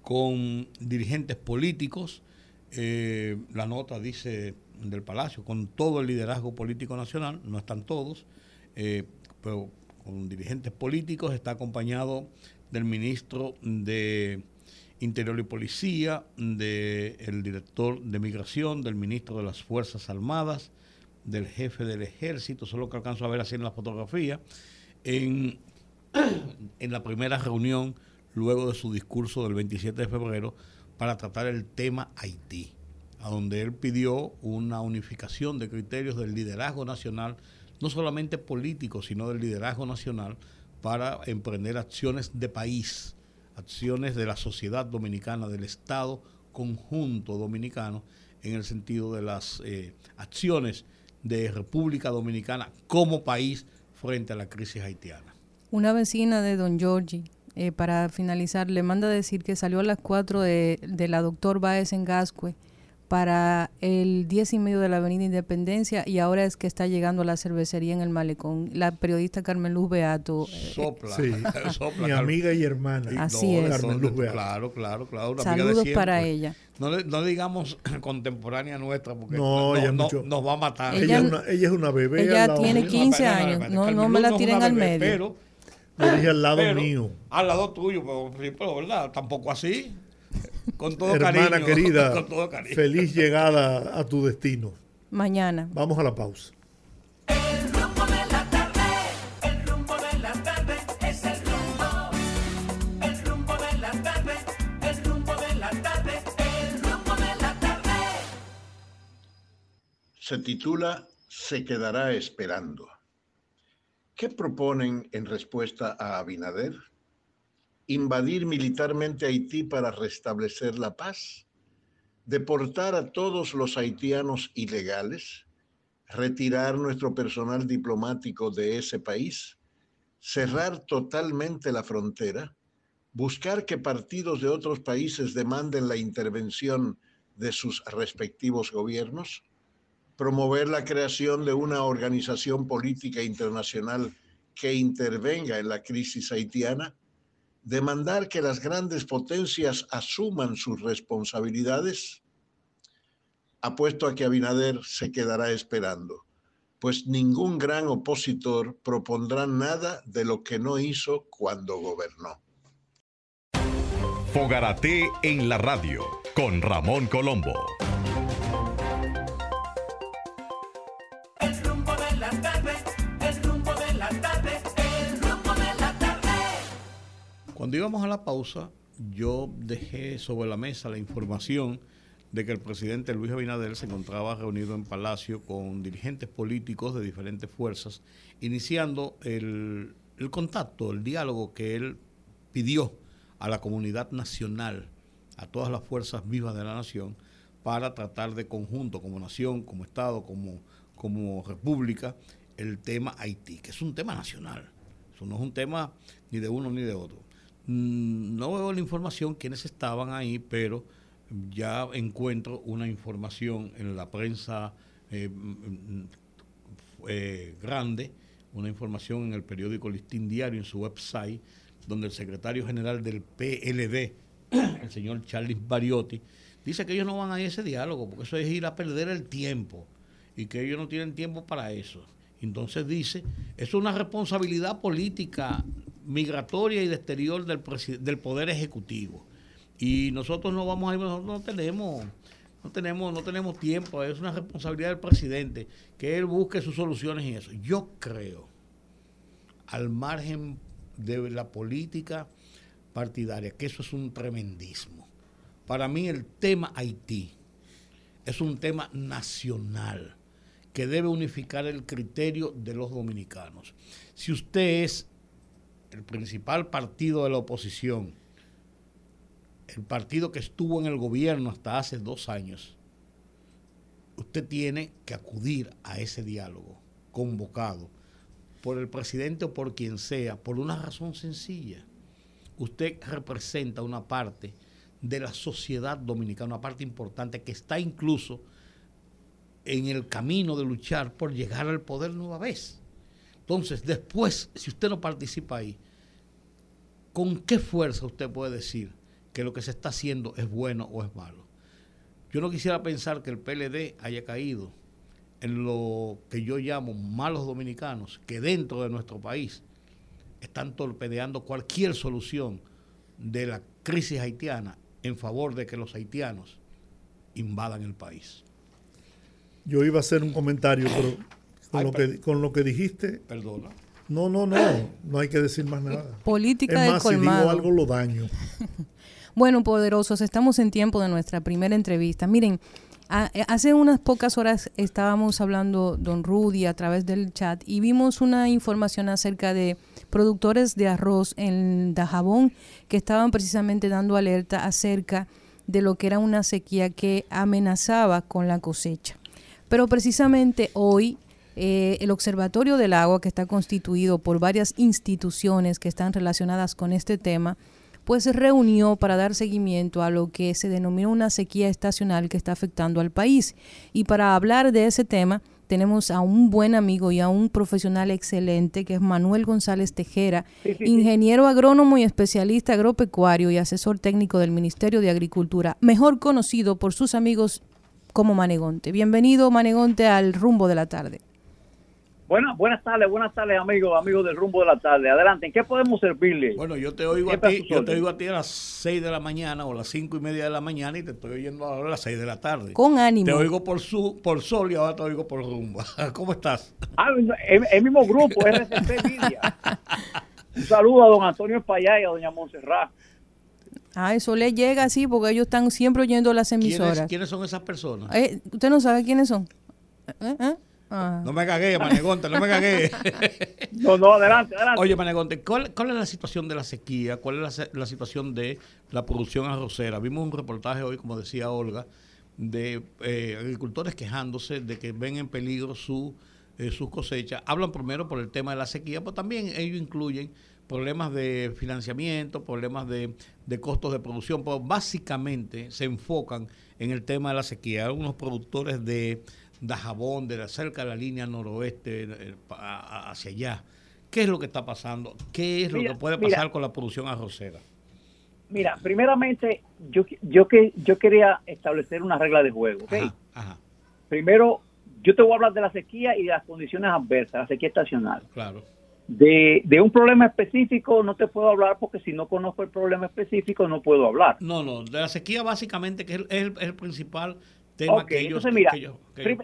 con dirigentes políticos. Eh, la nota dice del Palacio, con todo el liderazgo político nacional, no están todos, eh, pero con dirigentes políticos, está acompañado del ministro de Interior y Policía, del director de Migración, del ministro de las Fuerzas Armadas, del jefe del ejército, solo que alcanzo a ver así en la fotografía, en, en la primera reunión luego de su discurso del 27 de febrero para tratar el tema Haití, a donde él pidió una unificación de criterios del liderazgo nacional, no solamente político, sino del liderazgo nacional, para emprender acciones de país acciones de la sociedad dominicana, del Estado conjunto dominicano, en el sentido de las eh, acciones de República Dominicana como país frente a la crisis haitiana. Una vecina de Don Giorgi, eh, para finalizar, le manda decir que salió a las 4 de, de la doctor Baez en Gascue para el 10 y medio de la Avenida Independencia y ahora es que está llegando a la cervecería en el Malecón. La periodista Carmen Luz Beato. Eh, sopla, sopla. Mi amiga y hermana. Así es. Carmen Luz Beato. Claro, claro, claro. Saludos para ella. No, no digamos contemporánea nuestra porque no, nos va a matar. Ella, es, una, ella es una bebé. Ella tiene 15 años. No, no me la tiren al medio. Pero, lo dije al lado mío. Al lado tuyo, pero, pero ¿verdad? Tampoco así. Con todo hermana cariño. querida, Con todo cariño. feliz llegada a tu destino. Mañana. Vamos a la pausa. El rumbo de la tarde, el rumbo de la tarde es el rumbo. El rumbo de la tarde, el rumbo de la tarde, el rumbo de la tarde. se titula Se quedará esperando. ¿Qué proponen en respuesta a Abinader? ¿Invadir militarmente Haití para restablecer la paz? ¿Deportar a todos los haitianos ilegales? ¿Retirar nuestro personal diplomático de ese país? ¿Cerrar totalmente la frontera? ¿Buscar que partidos de otros países demanden la intervención de sus respectivos gobiernos? promover la creación de una organización política internacional que intervenga en la crisis haitiana, demandar que las grandes potencias asuman sus responsabilidades, apuesto a que Abinader se quedará esperando, pues ningún gran opositor propondrá nada de lo que no hizo cuando gobernó. Fogarate en la radio con Ramón Colombo. Cuando íbamos a la pausa, yo dejé sobre la mesa la información de que el presidente Luis Abinader se encontraba reunido en Palacio con dirigentes políticos de diferentes fuerzas, iniciando el, contacto, el diálogo que él pidió a la comunidad nacional, a todas las fuerzas vivas de la nación, para tratar de conjunto, como nación, como Estado, como, como república, el tema Haití, que es un tema nacional. Eso no es un tema ni de uno ni de otro. Mm, No veo la información, quiénes estaban ahí, pero ya encuentro una información en la prensa eh, mm, eh, grande, una información en el periódico Listín Diario, en su website, donde el secretario general del PLD, el señor Charles Bariotti, dice que ellos no van a ese diálogo, porque eso es ir a perder el tiempo y que ellos no tienen tiempo para eso. Entonces dice, es una responsabilidad política, migratoria y de exterior del, Poder Ejecutivo. Y nosotros no vamos a ir, nosotros no tenemos, no tenemos, no tenemos tiempo, es una responsabilidad del presidente que él busque sus soluciones y eso. Yo creo, al margen de la política partidaria, que eso es un tremendismo. Para mí el tema Haití es un tema nacional que debe unificar el criterio de los dominicanos. Si usted es el principal partido de la oposición, el partido que estuvo en el gobierno hasta hace dos años, usted tiene que acudir a ese diálogo convocado por el presidente o por quien sea, por una razón sencilla. Usted representa una parte de la sociedad dominicana, una parte importante que está incluso en el camino de luchar por llegar al poder nueva vez. Entonces, después, si usted no participa ahí, ¿con qué fuerza usted puede decir que lo que se está haciendo es bueno o es malo? Yo no quisiera pensar que el PLD haya caído en lo que yo llamo malos dominicanos, que dentro de nuestro país están torpedeando cualquier solución de la crisis haitiana en favor de que los haitianos invadan el país. Yo iba a hacer un comentario, pero con, Ay, lo, que, con lo que dijiste, Perdona. no, no, no, no hay que decir más nada. Política es del más, si digo algo lo daño. Bueno, poderosos, estamos en tiempo de nuestra primera entrevista. Miren, a- eh, hace unas pocas horas estábamos hablando, don Rudy, a través del chat, y vimos una información acerca de productores de arroz en Dajabón que estaban precisamente dando alerta acerca de lo que era una sequía que amenazaba con la cosecha. Pero precisamente hoy eh, el Observatorio del Agua, que está constituido por varias instituciones que están relacionadas con este tema, pues se reunió para dar seguimiento a lo que se denomina una sequía estacional que está afectando al país. Y para hablar de ese tema, tenemos a un buen amigo y a un profesional excelente, que es Manuel González Tejera, ingeniero agrónomo y especialista agropecuario y asesor técnico del Ministerio de Agricultura, mejor conocido por sus amigos como Manegonte. Bienvenido, Manegonte, al rumbo de la tarde. Buenas, buenas tardes, buenas tardes, amigos, amigos del rumbo de la tarde. Adelante, ¿en qué podemos servirle? Bueno, yo te oigo a ti, yo te oigo a ti a las 6 de la mañana o a las cinco y media de la mañana y te estoy oyendo ahora a las 6 de la tarde. Con ánimo. Te oigo por su, por sol y ahora te oigo por rumba. ¿Cómo estás? Ah, el, el mismo grupo, RCP Media. Un saludo a don Antonio Espallá y a doña Montserrat. Ah, eso le llega así porque ellos están siempre oyendo las ¿Quiénes, emisoras. quiénes son esas personas? Eh, ¿Usted no sabe quiénes son? ¿Eh? ¿Eh? Ah. No me cagué, Manegonte, no me cagué. No, no, adelante, adelante. Oye, Manegonte, ¿cuál, cuál es la situación de la sequía? ¿Cuál es la, situación de la producción arrocera? Vimos un reportaje hoy, como decía Olga, de eh, agricultores quejándose de que ven en peligro su, eh, sus cosechas. Hablan primero por el tema de la sequía, pero también ellos incluyen problemas de financiamiento, problemas de, de costos de producción, pero básicamente se enfocan en el tema de la sequía. Algunos productores de, de jabón, de la, cerca de la línea noroeste, eh, a- hacia allá. ¿Qué es lo que está pasando? ¿Qué es lo que puede mira. pasar con la producción arrocera? Mira, primeramente, yo, yo, que, yo quería establecer una regla de juego. ¿ok? Ajá, ajá, Primero, yo te voy a hablar de la sequía y de las condiciones adversas, la sequía estacional. claro. De, de un problema específico no te puedo hablar porque si no conozco el problema específico no puedo hablar. No, no, de la sequía básicamente, que es el, es el- principal tema que ellos, entonces mira, que que prim-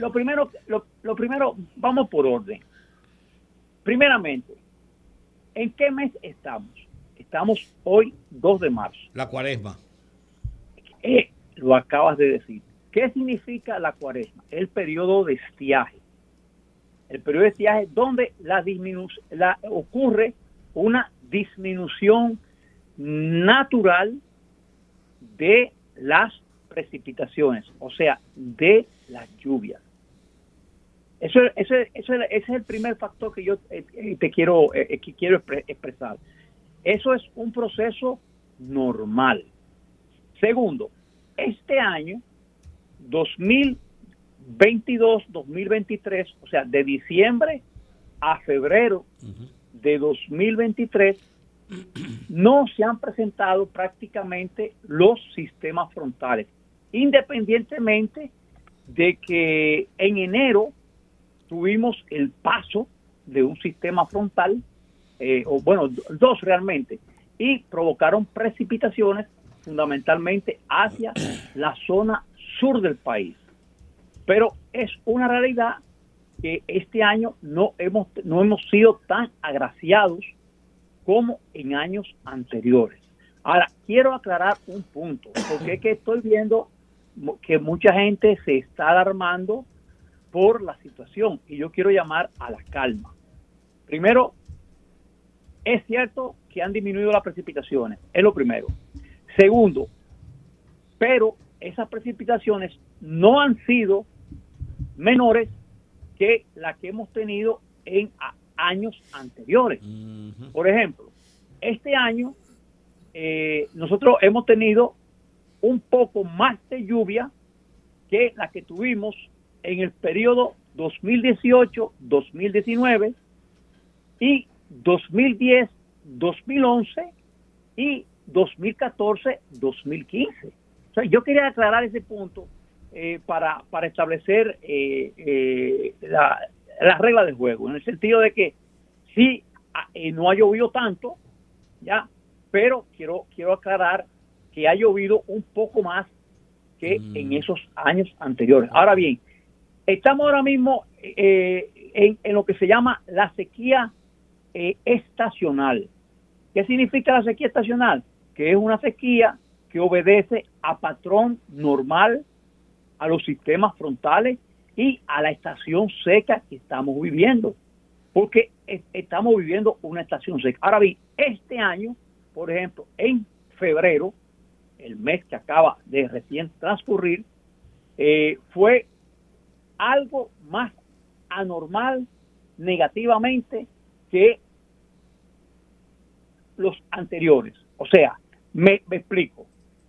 lo primero, lo, lo primero, vamos por orden. Primeramente, ¿en qué mes estamos? Estamos hoy 2 de marzo. La cuaresma. Eh, lo acabas de decir. ¿Qué significa la cuaresma? El periodo de estiaje. El periodo de estiaje donde la disminu- la, ocurre una disminución natural de las precipitaciones, o sea, de las lluvias. Eso, ese es el primer factor que yo eh, eh, te quiero, eh, quiero expre- expresar. Eso es un proceso normal. Segundo, este año, 2022-2023, o sea, de diciembre a febrero de 2023, no se han presentado prácticamente los sistemas frontales, independientemente de que en enero tuvimos el paso de un sistema frontal, eh, o bueno, do- dos realmente, y provocaron precipitaciones fundamentalmente hacia la zona sur del país. Pero es una realidad que este año no hemos, no hemos sido tan agraciados como en años anteriores. Ahora, quiero aclarar un punto, porque es que estoy viendo que mucha gente se está alarmando por la situación y yo quiero llamar a la calma. Primero, es cierto que han disminuido las precipitaciones, es lo primero. Segundo, pero esas precipitaciones no han sido menores que las que hemos tenido en años anteriores. Por ejemplo, este año eh, nosotros hemos tenido un poco más de lluvia que la que tuvimos en el periodo 2018-2019 y 2010-2011 y 2014-2015. O sea, yo quería aclarar ese punto eh, para, para establecer eh, eh, la, la regla del juego, en el sentido de que sí ah, eh, no ha llovido tanto, ya, pero quiero quiero aclarar que ha llovido un poco más que Mm. en esos años anteriores. Ahora bien, estamos ahora mismo eh, en, en lo que se llama la sequía eh, estacional. ¿Qué significa la sequía estacional? Que es una sequía que obedece a patrón normal, a los sistemas frontales y a la estación seca que estamos viviendo. Porque es- estamos viviendo una estación seca. Ahora bien, este año, por ejemplo, en febrero, el mes que acaba de recién transcurrir, eh, fue algo más anormal negativamente que los anteriores. O sea, me explico.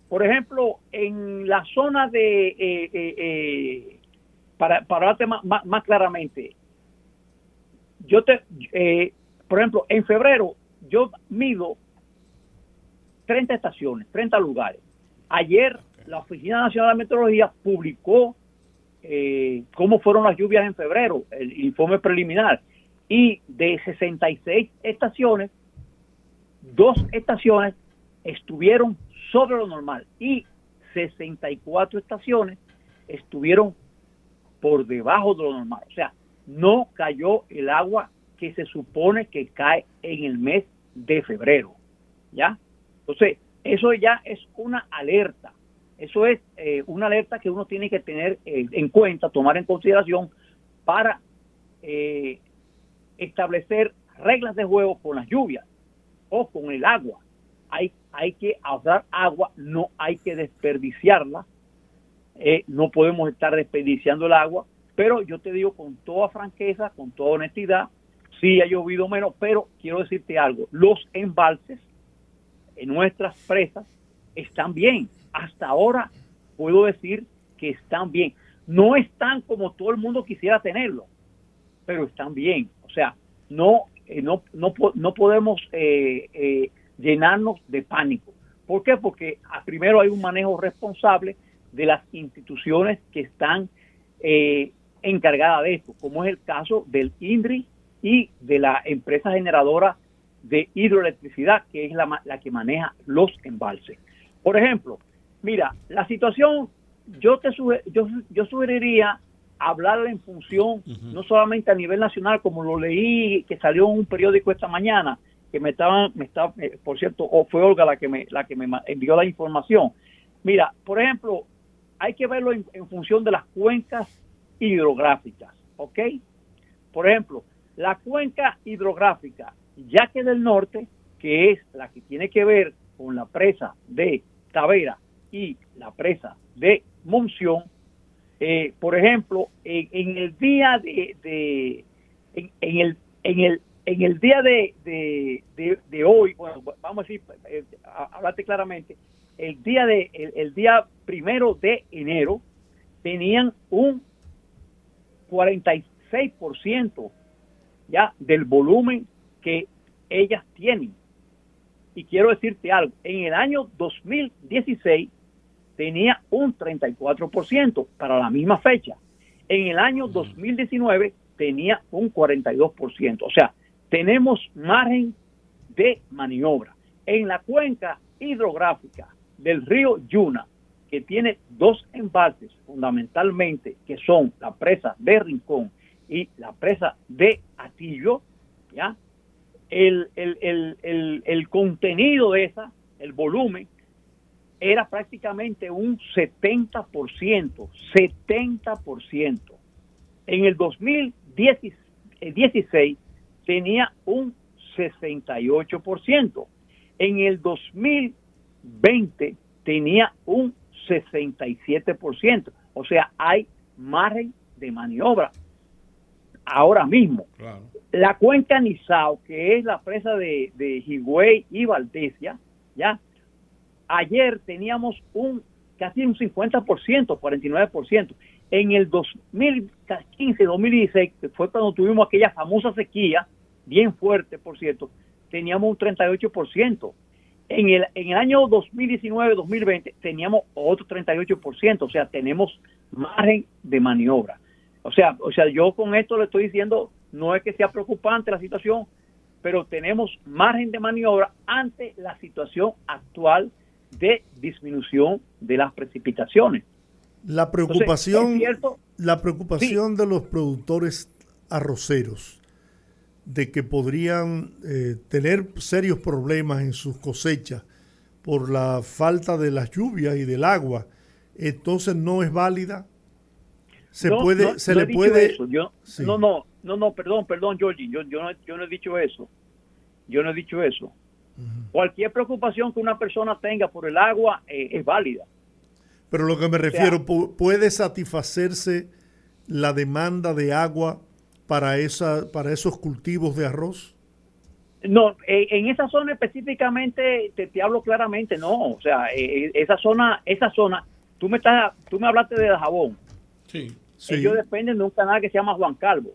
Por ejemplo, en la zona de, eh, eh, eh, para, para hablarte más, más- más claramente, yo te, eh, por ejemplo, en febrero yo mido 30 estaciones, 30 lugares. Ayer la Oficina Nacional de Meteorología publicó eh, cómo fueron las lluvias en febrero, el informe preliminar. Y de 66 estaciones, dos estaciones estuvieron sobre lo normal y 64 estaciones estuvieron por debajo de lo normal. O sea, no cayó el agua que se supone que cae en el mes de febrero. ¿Ya? Entonces, eso ya es una alerta. Eso es eh, una alerta que uno tiene que tener eh, en cuenta, tomar en consideración para eh, establecer reglas de juego con las lluvias o con el agua. Hay, hay que ahorrar agua, no hay que desperdiciarla. Eh, no podemos estar desperdiciando el agua, pero yo te digo con toda franqueza, con toda honestidad, sí ha llovido menos, pero quiero decirte algo, los embalses en nuestras presas están bien. Hasta ahora puedo decir que están bien. No están como todo el mundo quisiera tenerlo, pero están bien. O sea, no, eh, no, no, no podemos eh, eh, llenarnos de pánico. ¿Por qué? Porque ah, primero hay un manejo responsable de las instituciones que están eh, encargadas de esto, como es el caso del INDRI y de la empresa generadora de hidroelectricidad, que es la, la que maneja los embalses. Por ejemplo, mira, la situación, yo te suge- yo, yo sugeriría hablarla en función, no solamente a nivel nacional, como lo leí, que salió en un periódico esta mañana, que me estaban, me estaba, eh, por cierto, o fue Olga la que me, la que me envió la información. Mira, por ejemplo, hay que verlo en, función de las cuencas hidrográficas, ¿ok? Por ejemplo, la cuenca hidrográfica Yaque del Norte, que es la que tiene que ver con la presa de Tavera y la presa de Monción, eh, por ejemplo, en, en el día de, de- en el en el en el día de, de, de- de hoy, bueno, vamos a decir, eh, a- hablarte claramente, el día de el, el día primero de enero tenían un 46% ya del volumen que ellas tienen. Y quiero decirte algo, en el año 2016 tenía un 34% para la misma fecha. En el año 2019 tenía un 42%. O sea, tenemos margen de maniobra. En la cuenca hidrográfica del río Yuna, que tiene dos embalses fundamentalmente, que son la presa de Rincón y la presa de Atillo, ¿ya? El, el, el, el, contenido de esa, el volumen, era prácticamente un 70%, 70%. En el 2016 tenía un 68%. En el 2020 tenía un 67%. O sea, hay margen de maniobra ahora mismo. Claro. La cuenca Nizao, que es la presa de, de Higüey y Valdesia, ya, ayer teníamos un casi un 50%, 49%. En el 2015, 2016, que fue cuando tuvimos aquella famosa sequía, bien fuerte, por cierto, teníamos un 38%. En el, en el año 2019, 2020, teníamos otro 38%, o sea, tenemos margen de maniobra. O sea, o sea, yo con esto le estoy diciendo, no es que sea preocupante la situación, pero tenemos margen de maniobra ante la situación actual de disminución de las precipitaciones. La preocupación, la preocupación de los productores arroceros de que podrían eh, tener serios problemas en sus cosechas por la falta de las lluvias y del agua, entonces no es válida. Se No, puede, no, se no le puede. eso. Yo- Sí. No, no, no, no, perdón, perdón, Georgie, yo, yo, no, yo no he dicho eso. Yo no he dicho eso. Cualquier preocupación que una persona tenga por el agua eh, es válida. Pero lo que me refiero, pu- ¿puede satisfacerse la demanda de agua para, esa, para esos cultivos de arroz? No, en esa zona específicamente te, te hablo claramente, no, o sea, eh, esa zona, esa zona, tú me estás, tú me hablaste de Dajabón, Sí. Sí. ellos dependen de un canal que se llama Juan Calvo,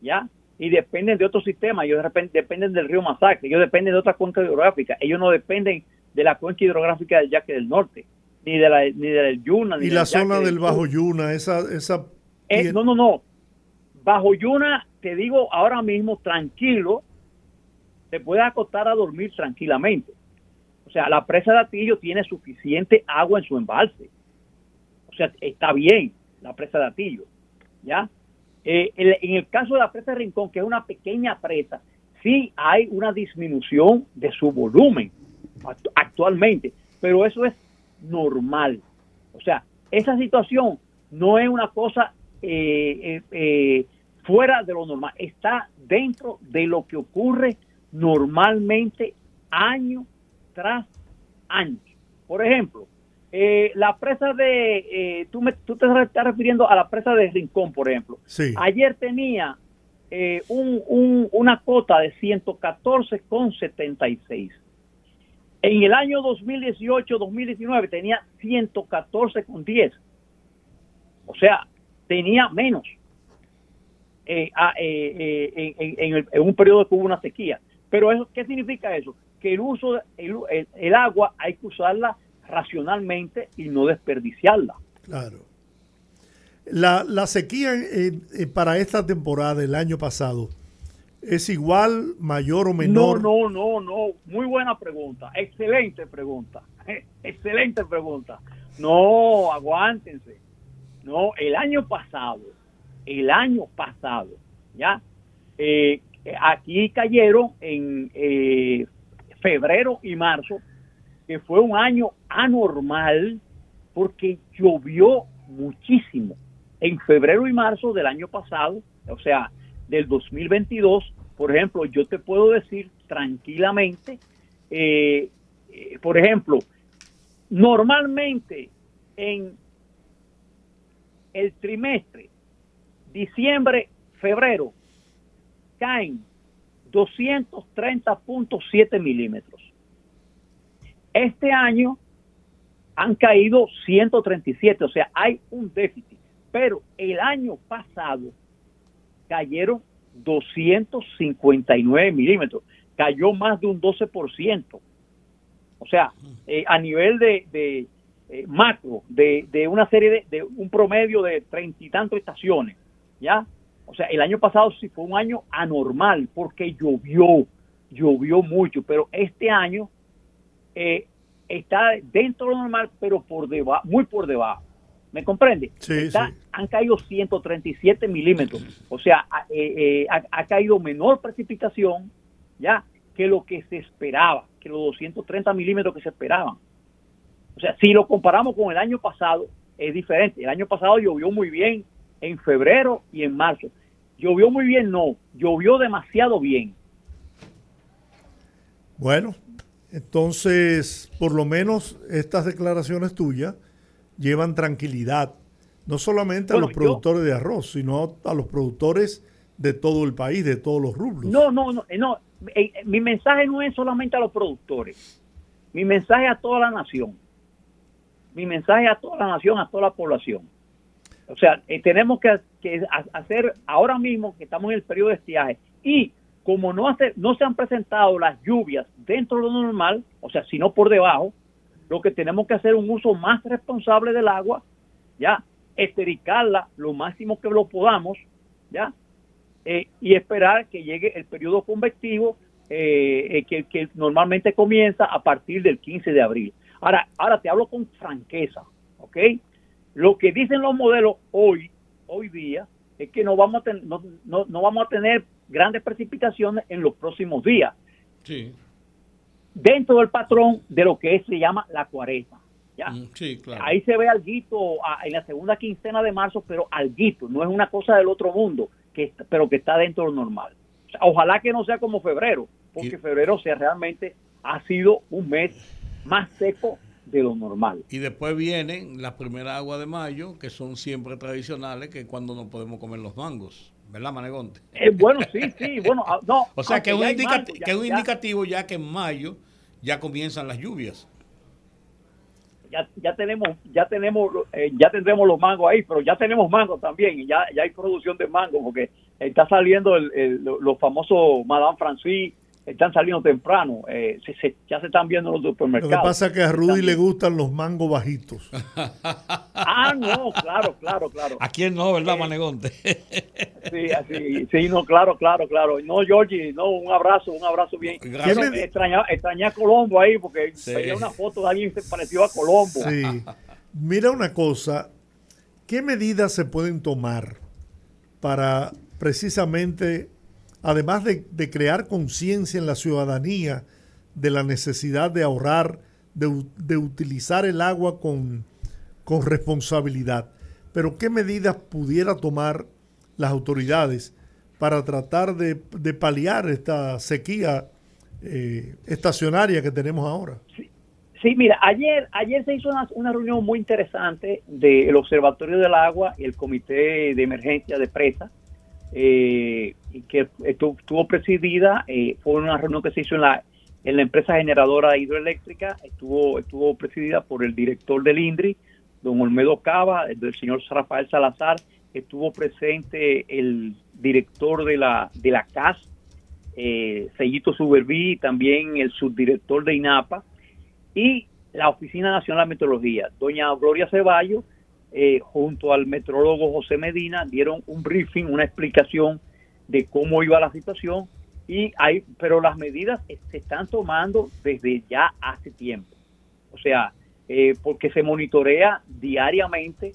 ¿ya? Y dependen de otro sistema, ellos de repente dependen del río Masacre, ellos dependen de otra cuenca hidrográfica, ellos no dependen de la cuenca hidrográfica del Yaque del Norte. ni de la ni del Yuna ni Y del la zona Yaque del. Bajo Yuna, esa, esa Eh, no, no, no. Bajo Yuna, te digo ahora mismo, tranquilo, te puedes acostar a dormir tranquilamente. O sea, la presa de Atillo tiene suficiente agua en su embalse. O sea, está bien la presa de Atillo. ¿Ya? Eh, el- en el caso de la presa de Rincón, que es una pequeña presa, sí hay una disminución de su volumen act- actualmente, pero eso es normal. O sea, esa situación no es una cosa eh, eh, eh, fuera de lo normal, está dentro de lo que ocurre normalmente año tras año. Por ejemplo, eh, la presa de, tú, me, tú te estás refiriendo a la presa de Rincón, por ejemplo. Sí. Ayer tenía un, un- una cota de 114,76. En el año 2018-2019 tenía 114,10. O sea, tenía menos eh, a- eh, eh, en, en- en el- en un periodo que hubo una sequía. Pero eso, ¿qué significa eso? Que el uso, el, el- el agua hay que usarla racionalmente y no desperdiciarla. Claro. La, la sequía para esta temporada, el año pasado, ¿es igual, mayor o menor? No, no, no, no. Muy buena pregunta. Excelente pregunta. Excelente pregunta. No, aguántense. No, el año pasado, el año pasado, ya, eh, aquí cayeron en eh, febrero y marzo, que fue un año anormal porque llovió muchísimo. En febrero y marzo del año pasado, o sea, del 2022, por ejemplo, yo te puedo decir tranquilamente, eh, eh, por ejemplo, normalmente en el trimestre, diciembre, febrero, caen 230.7 milímetros. Este año han caído 137, o sea, hay un déficit. Pero el año pasado cayeron 259 milímetros, cayó más de un 12%. O sea, eh, a nivel de, de, eh, macro, de, de una serie de, de un promedio de treinta y tantas estaciones, ¿ya? O sea, el año pasado sí fue un año anormal porque llovió, llovió mucho, pero este año eh, está dentro de lo normal, pero por debajo, muy por debajo. ¿Me comprende? Sí, Está- sí. Han caído 137 milímetros, o sea, ha, eh, eh, ha- ha caído menor precipitación, ya, que lo que se esperaba, que los 230 milímetros que se esperaban. O sea, si lo comparamos con el año pasado, es diferente. El año pasado llovió muy bien en febrero y en marzo. Llovió muy bien, no, llovió demasiado bien. Bueno, entonces, por lo menos estas declaraciones tuyas llevan tranquilidad, no solamente a los yo- productores de arroz, sino a los productores de todo el país, de todos los rublos. No, no, no, eh, no. eh, eh, mi mensaje no es solamente a los productores. Mi mensaje a toda la nación. Mi mensaje a toda la nación, a toda la población. O sea, eh, tenemos que, que ha- hacer ahora mismo que estamos en el periodo de estiaje y como no, hace, no se han presentado las lluvias dentro de lo normal, o sea, sino por debajo, lo que tenemos que hacer es un uso más responsable del agua, ya, estericarla lo máximo que lo podamos, ya, eh, y esperar que llegue el periodo convectivo eh, eh, que normalmente comienza a partir del 15 de abril. Ahora, ahora te hablo con franqueza, ¿ok? Lo que dicen los modelos hoy, hoy día, es que no vamos a, ten- no, no- no vamos a tener grandes precipitaciones en los próximos días, Sí, dentro del patrón de lo que se llama la cuaresma. ¿ya? mm, sí, claro. Ahí se ve alguito en la segunda quincena de marzo, pero alguito, no es una cosa del otro mundo, que, pero que está dentro de lo normal. O sea, ojalá que no sea como febrero, porque Y- febrero sea realmente ha sido un mes más seco de lo normal. Y después vienen las primeras aguas de mayo, que son siempre tradicionales, que es cuando no podemos comer los mangos. ¿Verdad, Manegonte? Eh, bueno, sí, sí, bueno, ah, no. O sea, que es un, ya que es indicativo ya que en mayo ya comienzan las lluvias. ya, ya tenemos, ya tenemos, eh, ya tendremos los mangos ahí, pero ya tenemos mangos también, y ya, ya hay producción de mango, porque está saliendo el, el- lo- los famosos Madame Francis, están saliendo temprano. Eh, se- se- ya se están viendo en los Lo que supermercados. pasa es que a Rudy le gustan los mangos bajitos. Ah, no, claro, claro, claro. ¿A quién no, verdad, Manegonte? Sí, así, sí, no, claro, claro, claro. No, Georgie, no, un abrazo, un abrazo bien. Gracias. Extrañar, extrañé a Colombo ahí porque Sí. veía una foto de alguien que se pareció a Colombo. Sí. Mira una cosa, ¿qué medidas se pueden tomar para precisamente, además de, crear conciencia en la ciudadanía de la necesidad de ahorrar, de, utilizar el agua con, con responsabilidad, pero qué medidas pudiera tomar las autoridades para tratar de, de paliar esta sequía eh, estacionaria que tenemos ahora? Sí, mira, ayer, ayer se hizo una, una reunión muy interesante del Observatorio del Agua y el Comité de Emergencia de Presa, eh, que estu- estuvo presidida, eh, fue una reunión que se hizo en la, en la empresa generadora hidroeléctrica, estuvo, estuvo presidida por el director del INDRI, don Olmedo Cava, el del señor Rafael Salazar, estuvo presente el director de la, de la CAS, eh, Sellito Suberví, también el subdirector de INAPA, y la Oficina Nacional de Meteorología. Doña Gloria Ceballos, eh, junto al metrólogo José Medina, dieron un briefing, una explicación de cómo iba la situación, y hay, pero las medidas se están tomando desde ya hace tiempo. O sea, eh, porque se monitorea diariamente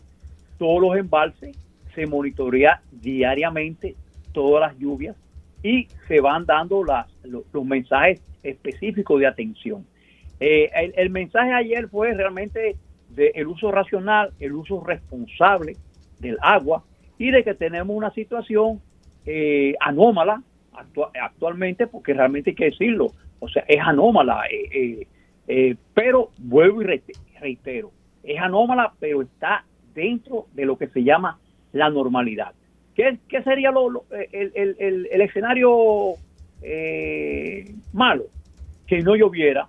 todos los embalses, se monitorea diariamente todas las lluvias y se van dando los, mensajes específicos de atención. Eh, el, el mensaje ayer fue realmente del el uso racional, el uso responsable del agua y de que tenemos una situación eh, anómala actua- actualmente, porque realmente hay que decirlo, o sea, es anómala, eh, eh, eh, pero vuelvo y reite- reitero, es anómala, pero está dentro de lo que se llama la normalidad. ¿Qué, sería lo, lo- el, el- el- el escenario eh, malo? Que no lloviera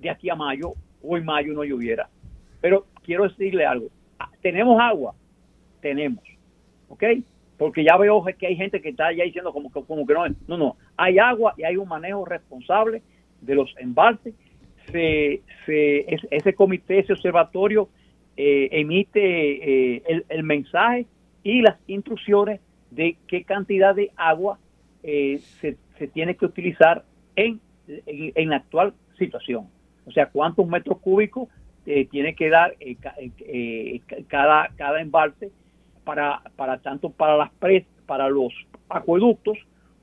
de aquí a mayo o en mayo no lloviera. Pero quiero decirle algo, tenemos agua, tenemos, ¿ok? Porque ya veo que hay gente que está ya diciendo como que, como que no, no, no, hay agua y hay un manejo responsable de los embalses. Se, se- es- ese comité, ese observatorio eh, emite eh, el, mensaje y las instrucciones de qué cantidad de agua eh, se, tiene que utilizar en, en la actual situación. O sea, cuántos metros cúbicos eh, tiene que dar eh, eh, eh, ca- cada, cada embalse para, para tanto para las pres, para los acueductos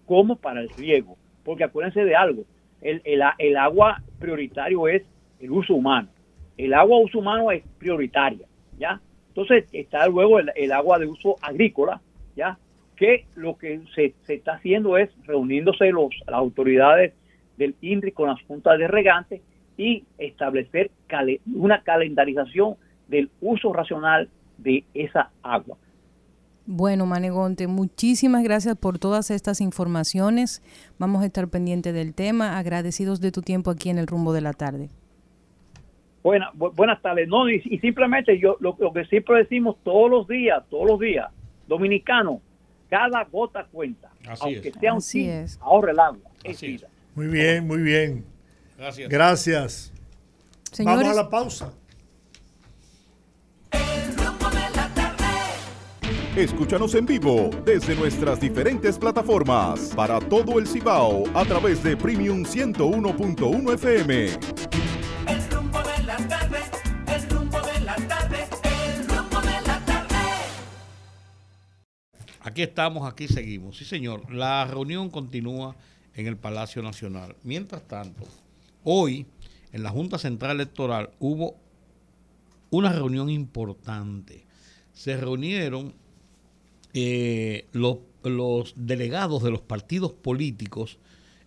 como para el riego. Porque acuérdense de algo, el, el, el agua prioritario es el uso humano. El agua uso humano es prioritaria, ¿ya? Entonces está luego el, el agua de uso agrícola, ¿ya? Que lo que se, se está haciendo es reuniéndose los, las autoridades del INRI con las juntas de regantes y establecer cale- una calendarización del uso racional de esa agua. Bueno, Manegonte, muchísimas gracias por todas estas informaciones. Vamos a estar pendientes del tema. Agradecidos de tu tiempo aquí en el rumbo de la tarde. Buena, bu- buenas tardes. No, y, y simplemente yo lo, lo que siempre decimos todos los días, todos los días, dominicano, cada gota cuenta. Así aunque es. sea un es. ahorre el agua. Es Así es. vida. Muy bien, muy bien. Gracias. Gracias. Señores, Vamos a la pausa. Escúchanos en vivo desde nuestras diferentes plataformas para todo el Cibao a través de Premium 101.1 FM. El rumbo de la tarde, el rumbo de la tarde, el rumbo de la tarde. Aquí estamos, aquí seguimos. Sí, señor. La reunión continúa en el Palacio Nacional. Mientras tanto, hoy en la Junta Central Electoral hubo una reunión importante. Se reunieron eh, los, delegados de los partidos políticos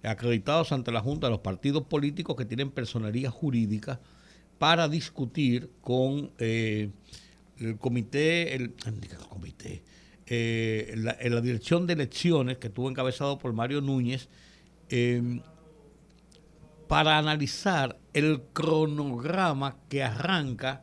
acreditados ante la Junta de los partidos políticos que tienen personería jurídica para discutir con eh, el comité, el, comité, eh, la, dirección de elecciones que estuvo encabezado por Mario Núñez, para analizar el cronograma que arranca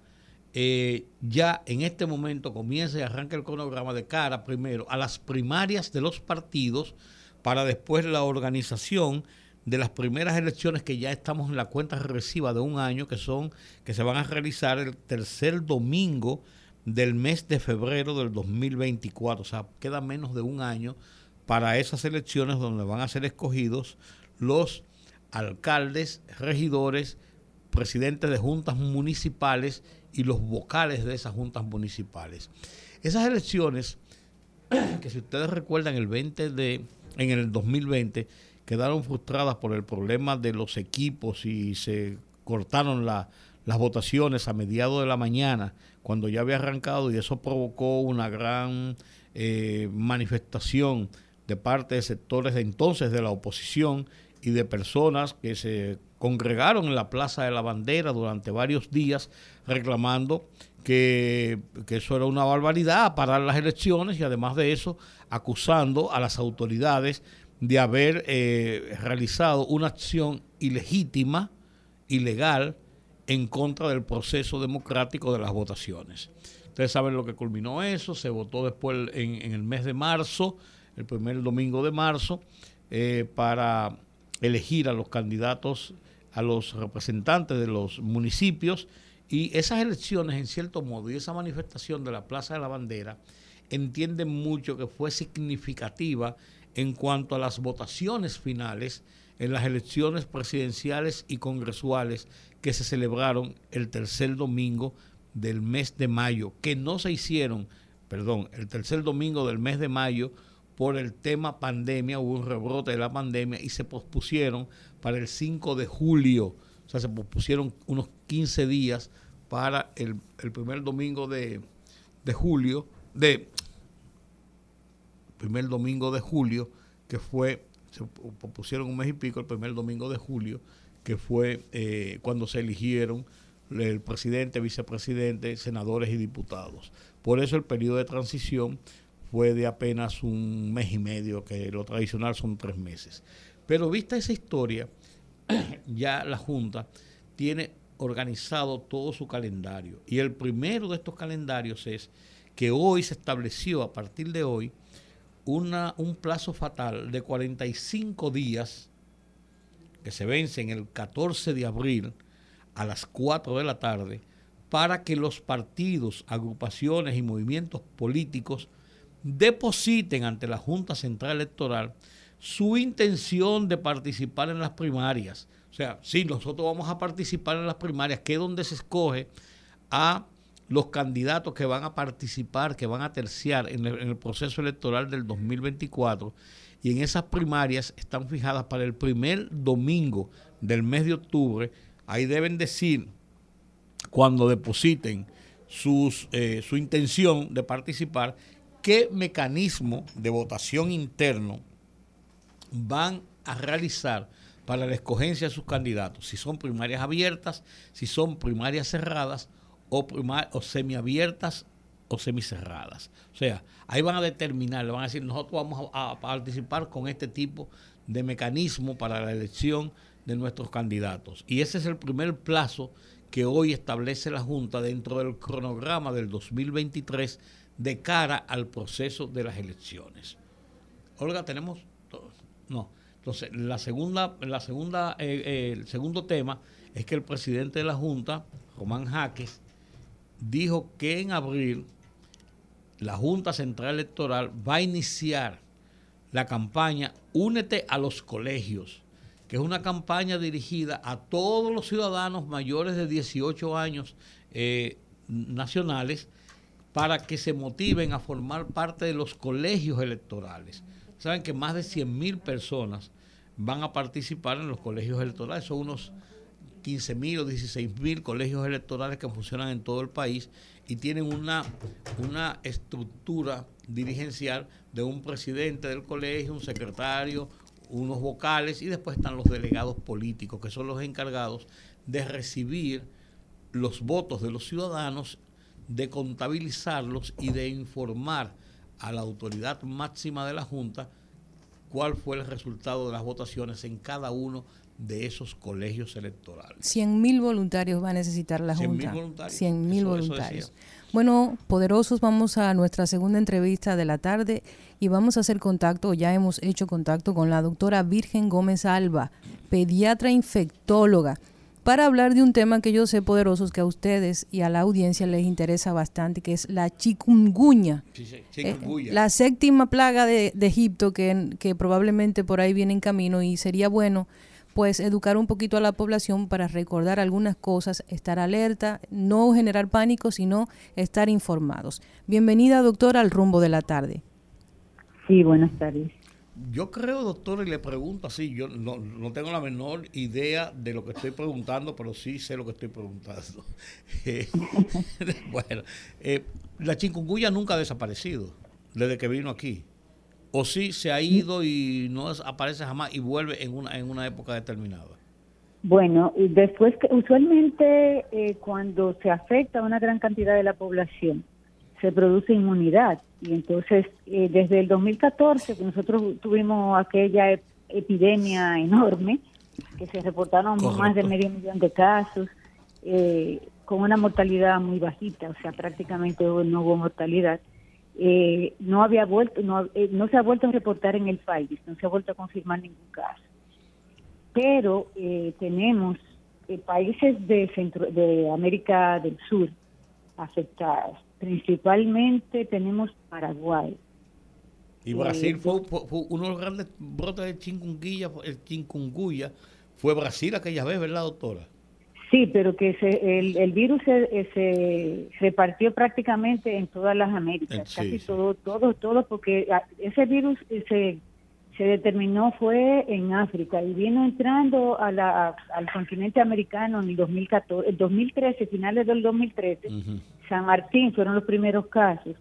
eh, ya en este momento comienza y arranca el cronograma de cara primero a las primarias de los partidos para después la organización de las primeras elecciones que ya estamos en la cuenta regresiva de un año, que son, que se van a realizar el tercer domingo del mes de febrero del 2024. O sea, queda menos de un año para esas elecciones donde van a ser escogidos los alcaldes, regidores, presidentes de juntas municipales y los vocales de esas juntas municipales. Esas elecciones, que si ustedes recuerdan, el 20 de, en el 2020 quedaron frustradas por el problema de los equipos y se cortaron la- las votaciones a mediados de la mañana, cuando ya había arrancado, y eso provocó una gran eh, manifestación de parte de sectores de entonces de la oposición y de personas que se congregaron en la Plaza de la Bandera durante varios días reclamando que, que eso era una barbaridad, parar las elecciones y además de eso acusando a las autoridades de haber eh, realizado una acción ilegítima, ilegal, en contra del proceso democrático de las votaciones. Ustedes saben lo que culminó eso, se votó después en, el mes de marzo, el primer domingo de marzo, eh, para elegir a los candidatos, a los representantes de los municipios y esas elecciones en cierto modo y esa manifestación de la Plaza de la Bandera entienden mucho que fue significativa en cuanto a las votaciones finales en las elecciones presidenciales y congresuales que se celebraron el tercer domingo del mes de mayo, que no se hicieron, perdón, el tercer domingo del mes de mayo por el tema pandemia, hubo un rebrote de la pandemia y se pospusieron para el 5 de julio, o sea, se pospusieron unos 15 días para el, primer domingo de, de julio, de primer domingo de julio, que fue, se pusieron un mes y pico, el primer domingo de julio, que fue eh, cuando se eligieron el presidente, vicepresidente, senadores y diputados. Por eso el periodo de transición fue de apenas un mes y medio, que lo tradicional son tres meses. Pero vista esa historia, ya la Junta tiene organizado todo su calendario. Y el primero de estos calendarios es que hoy se estableció, a partir de hoy, una, un plazo fatal de 45 días que se vencen el 14 de abril a las 4 de la tarde para que los partidos, agrupaciones y movimientos políticos depositen ante la Junta Central Electoral su intención de participar en las primarias. O sea, sí, nosotros vamos a participar en las primarias, que es donde se escoge a los candidatos que van a participar, que van a terciar en el, en el proceso electoral del 2024. Y en esas primarias están fijadas para el primer domingo del mes de octubre. Ahí deben decir, cuando depositen sus, eh, su intención de participar, qué mecanismo de votación interno van a realizar para la escogencia de sus candidatos, si son primarias abiertas, si son primarias cerradas o, prima- o semiabiertas o semicerradas. O sea, ahí van a determinar, le van a decir, nosotros vamos a, a participar con este tipo de mecanismo para la elección de nuestros candidatos. Y ese es el primer plazo que hoy establece la Junta dentro del cronograma del 2023 de cara al proceso de las elecciones. Olga, tenemos no. Entonces, la segunda, la segunda, eh, eh, el segundo tema es que el presidente de la Junta, Román Jaques, dijo que en abril la Junta Central Electoral va a iniciar la campaña Únete a los colegios, que es una campaña dirigida a todos los ciudadanos mayores de 18 años eh, nacionales para que se motiven a formar parte de los colegios electorales. Saben que más de 100 mil personas van a participar en los colegios electorales, son unos 15 mil o 16 mil colegios electorales que funcionan en todo el país y tienen una, una estructura dirigencial de un presidente del colegio, un secretario, unos vocales y después están los delegados políticos, que son los encargados de recibir los votos de los ciudadanos, de contabilizarlos y de informar a la autoridad máxima de la Junta cuál fue el resultado de las votaciones en cada uno de esos colegios electorales. 100 mil voluntarios va a necesitar la 100.000 Junta. voluntarios. 100 mil Eso- eso voluntarios. Bueno, poderosos, vamos a nuestra segunda entrevista de la tarde y vamos a hacer contacto, ya hemos hecho contacto con la doctora Virgen Gómez Alba, pediatra infectóloga, para hablar de un tema que yo sé, poderosos, que a ustedes y a la audiencia les interesa bastante, que es la chikungunya. Sí, sí, Eh, la séptima plaga de, de Egipto que, que probablemente por ahí viene en camino y sería bueno pues educar un poquito a la población para recordar algunas cosas, estar alerta, no generar pánico, sino estar informados. Bienvenida doctora al rumbo de la tarde. Sí, buenas tardes. Yo creo, doctor, y le pregunto así, yo no, no tengo la menor idea de lo que estoy preguntando, pero sí sé lo que estoy preguntando. Eh, bueno, eh, la chikungunya nunca ha desaparecido desde que vino aquí. O sí se ha ido y no aparece jamás y vuelve en una, en una época determinada. Bueno, después que usualmente eh, cuando se afecta a una gran cantidad de la población, se produce inmunidad. Y entonces, eh, desde el 2014, que nosotros tuvimos aquella ep- epidemia enorme, que se reportaron Correcto. más de medio millón de casos, eh, con una mortalidad muy bajita, o sea, prácticamente no hubo mortalidad. eh, no había vuelto, no, no se ha vuelto a reportar en el país, no se ha vuelto a confirmar ningún caso. Pero tenemos países de centro, de América del Sur afectados. Principalmente tenemos Paraguay. Y Eh, Brasil fue, fue- fue uno de los grandes brotes de chikungunya, el chikungunya fue Brasil aquella vez, ¿verdad, doctora? Sí, pero que se, el, el virus se, eh, se repartió prácticamente en todas las Américas, Eh, sí, casi sí. todo, todo, todo, porque ah, ese virus eh, se, se determinó fue en África y vino entrando a la, a- al continente americano en el 2014, el 2013, finales del 2013. San Martín fueron los primeros casos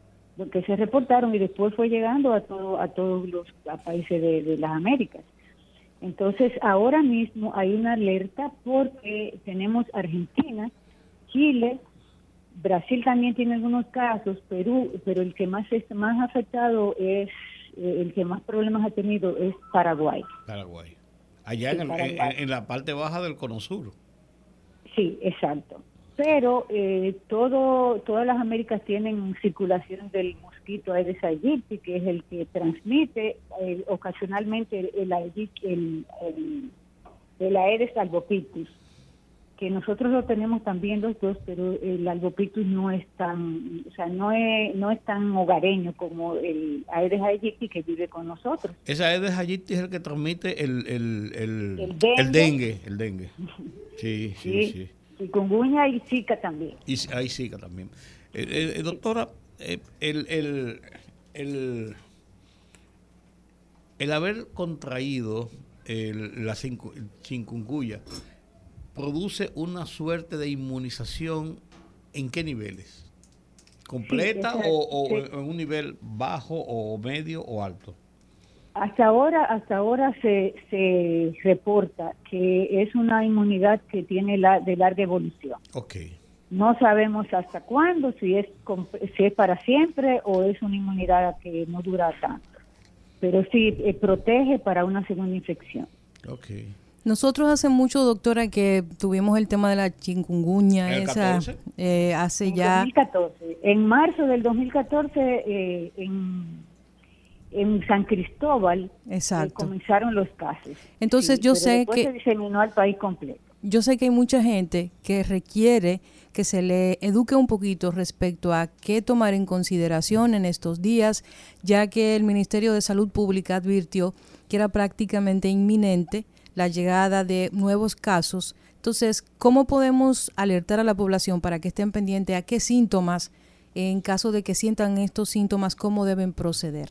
que se reportaron y después fue llegando a todo, a todos los a países de, de las Américas. Entonces, ahora mismo hay una alerta porque tenemos Argentina, Chile, Brasil también tiene algunos casos, Perú, pero el que más es más afectado es eh, el que más problemas ha tenido es Paraguay. Paraguay. Allá Sí, en, el- Paraguay. en- en la parte baja del Cono Sur. Sí, exacto. Pero eh, todo, todas las Américas tienen circulación del mosquito Aedes aegypti, que es el que transmite eh, ocasionalmente el, el, el, el- el Aedes albopictus, que nosotros lo tenemos también los dos, pero el albopictus no es tan, o sea, no es, no es tan hogareño como el Aedes aegypti que vive con nosotros. Esa Aedes aegypti es el que transmite el, el, el, El dengue. el dengue. El dengue. Sí, sí, sí. Chikungunya y Zika también. Y sí que también. Eh, eh, eh, doctora, eh, el, el, el, el haber contraído el- la chikungunya produce una suerte de inmunización en qué niveles? ¿Completa Sí, o, o sí. en un nivel bajo o medio o alto? Hasta ahora, hasta ahora se, se reporta que es una inmunidad que tiene la, de larga evolución. Ok. No sabemos hasta cuándo, si es, si es para siempre o es una inmunidad que no dura tanto. Pero sí eh, protege para una segunda infección. Ok. Nosotros hace mucho, doctora, que tuvimos el tema de la chikungunya, ¿En el esa, 14? eh, hace En ya... 2014. En marzo del 2014, eh, en, en San Cristóbal, eh, Exacto. comenzaron los casos. Entonces Sí, yo pero sé después que... se diseminó al país completo. Yo sé que hay mucha gente que requiere que se le eduque un poquito respecto a qué tomar en consideración en estos días, ya que el Ministerio de Salud Pública advirtió que era prácticamente inminente la llegada de nuevos casos. Entonces, ¿cómo podemos alertar a la población para que estén pendientes a qué síntomas, en caso de que sientan estos síntomas, cómo deben proceder?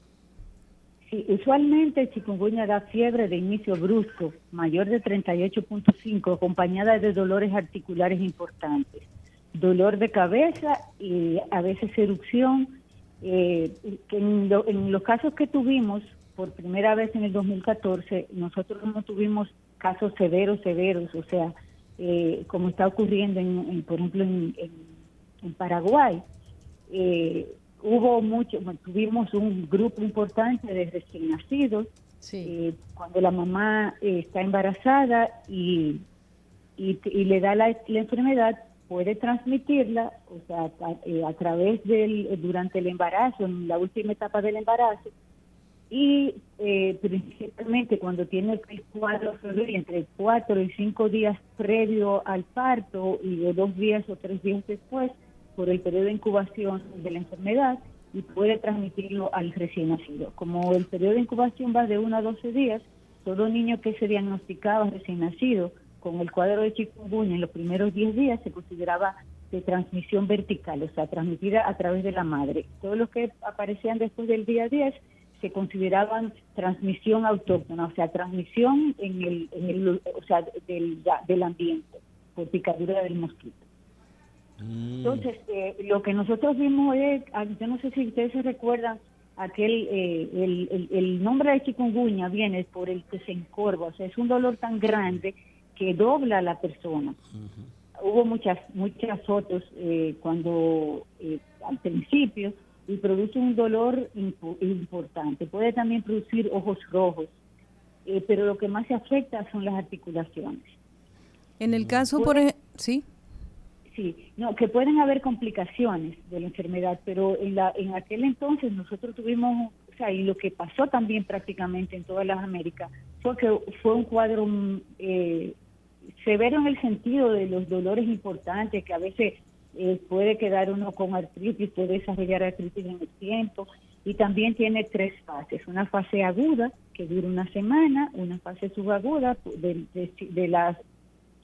Sí, usualmente chikungunya da fiebre de inicio brusco, mayor de 38.5, acompañada de dolores articulares importantes, dolor de cabeza y a veces erupción. eh, en, lo- en los casos que tuvimos, por primera vez en el 2014, nosotros no tuvimos casos severos, severos, o sea, eh, como está ocurriendo, en, en, por ejemplo, en, en- en Paraguay. Eh, hubo mucho, bueno, tuvimos un grupo importante de recién nacidos eh, cuando la mamá eh, está embarazada y, y, y le da la, la enfermedad, puede transmitirla, o sea, a, eh, a través del, durante el embarazo, en la última etapa del embarazo, y eh, principalmente cuando tiene el cuadro febril entre cuatro y cinco días previo al parto y de dos días o tres días después por el periodo de incubación de la enfermedad y puede transmitirlo al recién nacido. Como el periodo de incubación va de 1 a 12 días, todo niño que se diagnosticaba recién nacido con el cuadro de chikungunya en los primeros 10 días se consideraba de transmisión vertical, o sea, transmitida a través de la madre. Todos los que aparecían después del día 10 se consideraban transmisión autóctona, o sea, transmisión en el, en el o sea, del, del ambiente, por picadura del mosquito. Entonces, eh, lo que nosotros vimos es, ah, yo no sé si ustedes se recuerdan, aquel, eh, el, el, el nombre de chikungunya viene por el que se encorva, o sea, es un dolor tan grande que dobla a la persona. Hubo muchas muchas fotos eh, cuando eh, al principio y produce un dolor impo- importante. Puede también producir ojos rojos, eh, pero lo que más se afecta son las articulaciones. En el caso, por ejemplo, sí. Sí, no, que pueden haber complicaciones de la enfermedad, pero en, la, en aquel entonces nosotros tuvimos, o sea, y lo que pasó también prácticamente en todas las Américas, fue que fue un cuadro mm, eh, severo en el sentido de los dolores importantes, que a veces eh, puede quedar uno con artritis, puede desarrollar artritis en el tiempo, y también tiene tres fases, una fase aguda, que dura una semana, una fase subaguda de, de, de la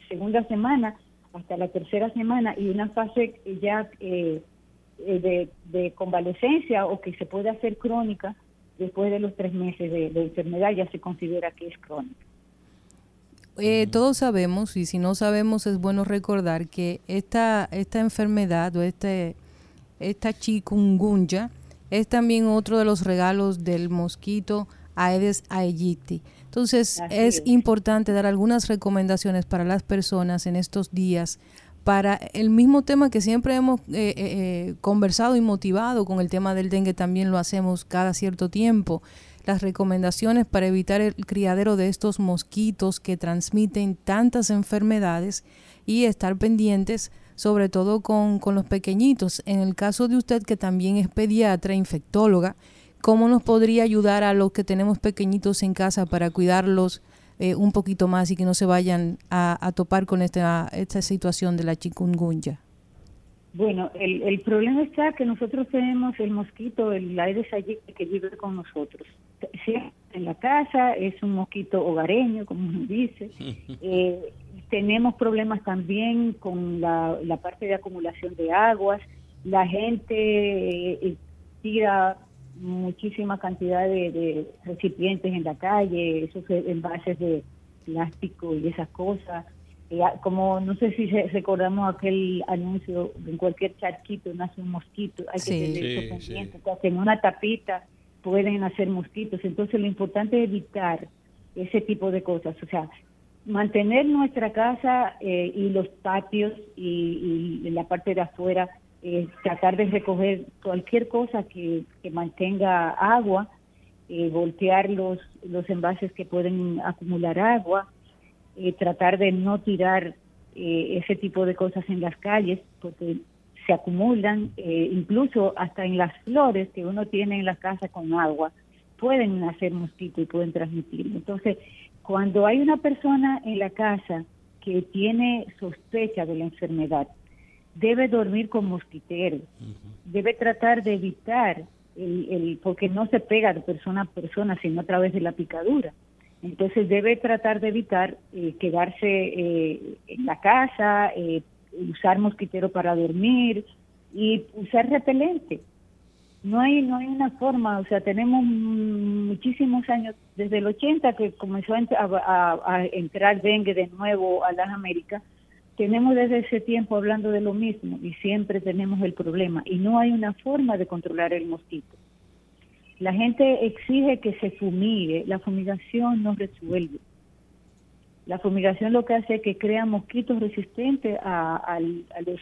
segunda semana hasta la tercera semana y una fase ya eh, de, de convalecencia o que se puede hacer crónica después de los tres meses de enfermedad ya se considera que es crónica. Eh, todos sabemos, y si no sabemos es bueno recordar que esta, esta enfermedad o este, esta chikungunya es también otro de los regalos del mosquito Aedes aegypti. Entonces es es. importante dar algunas recomendaciones para las personas en estos días para el mismo tema que siempre hemos eh, eh, eh, conversado y motivado con el tema del dengue, también lo hacemos cada cierto tiempo. Las recomendaciones para evitar el criadero de estos mosquitos que transmiten tantas enfermedades y estar pendientes sobre todo con, con los pequeñitos. En el caso de usted que también es pediatra, infectóloga, ¿cómo nos podría ayudar a los que tenemos pequeñitos en casa para cuidarlos eh, un poquito más y que no se vayan a, a topar con esta, esta situación de la chikungunya? Bueno, el, el problema está que nosotros tenemos el mosquito, el Aedes aegypti, que vive con nosotros. Siempre en la casa, es un mosquito hogareño, como uno dice. Eh, tenemos problemas también con la, la parte de acumulación de aguas. La gente eh, tira muchísima cantidad de, de recipientes en la calle, esos envases de plástico y esas cosas. Como no sé si se- recordamos aquel anuncio, en cualquier charquito nace un mosquito, hay Sí. que tener Sí, eso sí. pendiente, que en una tapita pueden hacer mosquitos, entonces lo importante es evitar ese tipo de cosas, o sea, mantener nuestra casa eh, y los patios y, y la parte de afuera, eh, tratar de recoger cualquier cosa que, que mantenga agua, eh, voltear los, los envases que pueden acumular agua, eh, tratar de no tirar eh, ese tipo de cosas en las calles porque se acumulan, eh, incluso hasta en las flores que uno tiene en la casa con agua, pueden hacer mosquito y pueden transmitirlo. Entonces, cuando hay una persona en la casa que tiene sospecha de la enfermedad, debe dormir con mosquitero, debe tratar de evitar, el, el- porque no se pega de persona a persona, sino a través de la picadura. Entonces debe tratar de evitar eh, quedarse eh, en la casa, eh, usar mosquitero para dormir y usar repelente. No hay no hay una forma, o sea, tenemos muchísimos años, desde el 80 que comenzó a- a entrar dengue de nuevo a las Américas, tenemos desde ese tiempo hablando de lo mismo y siempre tenemos el problema y no hay una forma de controlar el mosquito. La gente exige que se fumigue, la fumigación no resuelve. La fumigación lo que hace es que crea mosquitos resistentes a, los,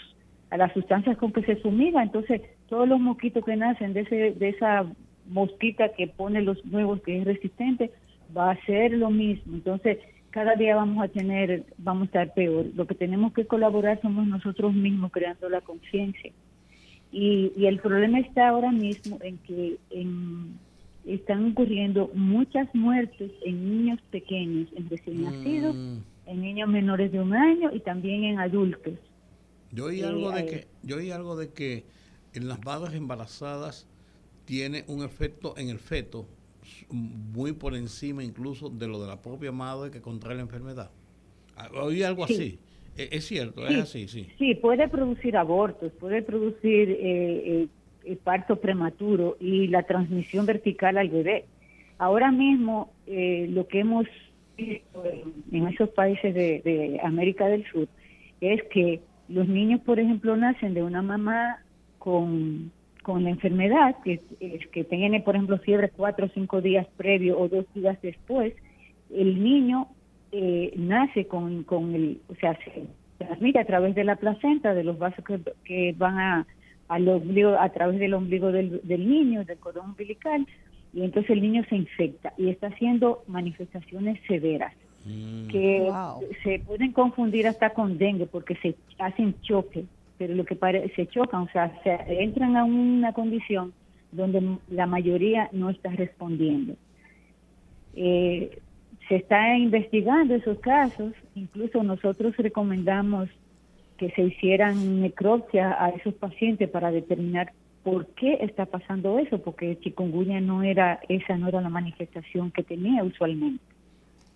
a las sustancias con que se fumiga. Entonces, todos los mosquitos que nacen de, ese, de esa mosquita que pone los nuevos que es resistente, va a ser lo mismo. Entonces, cada día vamos a tener, vamos a estar peor. Lo que tenemos que colaborar somos nosotros mismos creando la conciencia. Y, y el problema está ahora mismo en que en- están ocurriendo muchas muertes en niños pequeños, en recién nacidos, Mm. en niños menores de un año y también en adultos. Yo oí Eh, algo de eh, que, yo oí algo de que en las madres embarazadas tiene un efecto en el feto muy por encima incluso de lo de la propia madre que contrae la enfermedad. Ah, Oí algo Sí. así. E- Es cierto, Sí. es así, sí. Sí, puede producir abortos, puede producir eh, eh, eh, parto prematuro y la transmisión vertical al bebé. Ahora mismo, eh, lo que hemos visto en, esos países de, de América del Sur es que los niños, por ejemplo, nacen de una mamá con, con la enfermedad, que, que tiene, por ejemplo, fiebre cuatro o cinco días previo o dos días después, el niño eh, nace con, con el, o sea, se transmite a través de la placenta, de los vasos que, que van a, al ombligo, a través del ombligo del, del niño, del cordón umbilical, y entonces el niño se infecta y está haciendo manifestaciones severas que Wow. se pueden confundir hasta con dengue porque se hacen choque, pero lo que pare- se chocan, o sea, se entran a una condición donde la mayoría no está respondiendo. Eh, se está investigando esos casos, incluso nosotros recomendamos que se hicieran necropsia a esos pacientes para determinar por qué está pasando eso, porque chikungunya no era esa no era la manifestación que tenía usualmente.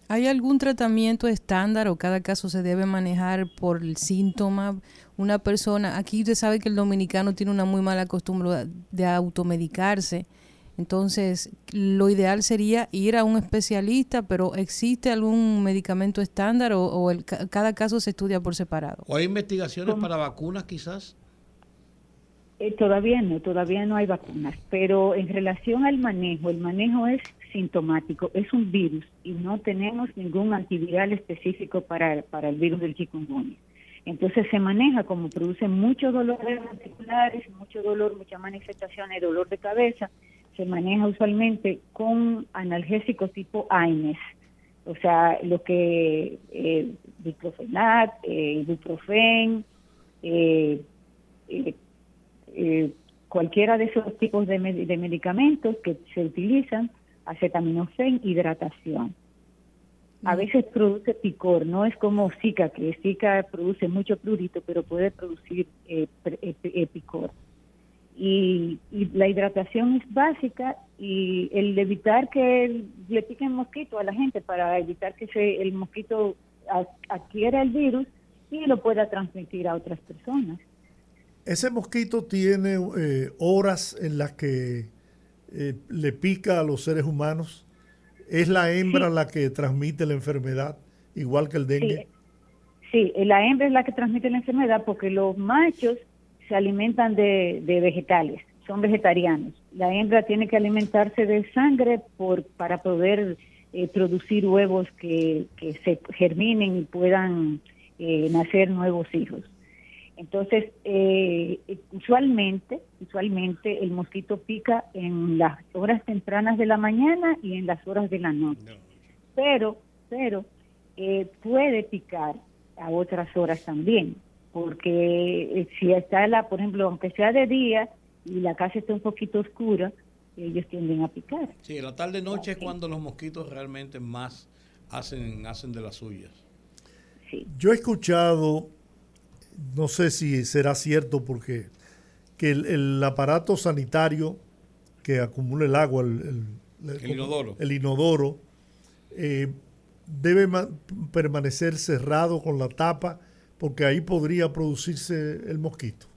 ¿Hay algún tratamiento estándar o cada caso se debe manejar por el síntoma? Una persona, aquí usted sabe que el dominicano tiene una muy mala costumbre de automedicarse. Entonces, lo ideal sería ir a un especialista, pero ¿existe algún medicamento estándar o, o el, ca- cada caso se estudia por separado? ¿O hay investigaciones ¿Cómo? para vacunas quizás? Eh, todavía no, todavía no hay vacunas, pero en relación al manejo, el manejo es sintomático, es un virus y no tenemos ningún antiviral específico para, para el virus del chikungunya. Entonces se maneja como produce mucho dolor articulares, mucho dolor, muchas manifestaciones, dolor de cabeza, se maneja usualmente con analgésicos tipo AINES, o sea, lo que eh, diclofenac, eh, ibuprofen, eh, eh, eh, cualquiera de esos tipos de, med- de medicamentos que se utilizan, acetaminofén, hidratación. A veces produce picor, no es como Zika, que Zika produce mucho prurito, pero puede producir eh, picor. Y, y la hidratación es básica y el evitar que el- le piquen mosquito a la gente para evitar que se, el mosquito adquiera el virus y lo pueda transmitir a otras personas. Ese mosquito tiene eh, horas en las que eh, le pica a los seres humanos. Es la hembra la que transmite la enfermedad, igual que el dengue. Sí, la hembra es la que transmite la enfermedad porque los machos se alimentan de, de vegetales, son vegetarianos. La hembra tiene que alimentarse de sangre por, para poder eh, producir huevos que, que se germinen y puedan eh, nacer nuevos hijos. Entonces, eh, usualmente, usualmente el mosquito pica en las horas tempranas de la mañana y en las horas de la noche. Pero, pero eh, puede picar a otras horas también, porque eh, si está la, por ejemplo, aunque sea de día y la casa está un poquito oscura, ellos tienden a picar. Sí, la tarde noche es cuando los mosquitos realmente más hacen, hacen de las suyas. Yo he escuchado, no sé si será cierto, porque que el, el aparato sanitario que acumula el agua, el, El inodoro. el inodoro, eh, debe ma- permanecer cerrado con la tapa, porque ahí podría producirse el mosquito.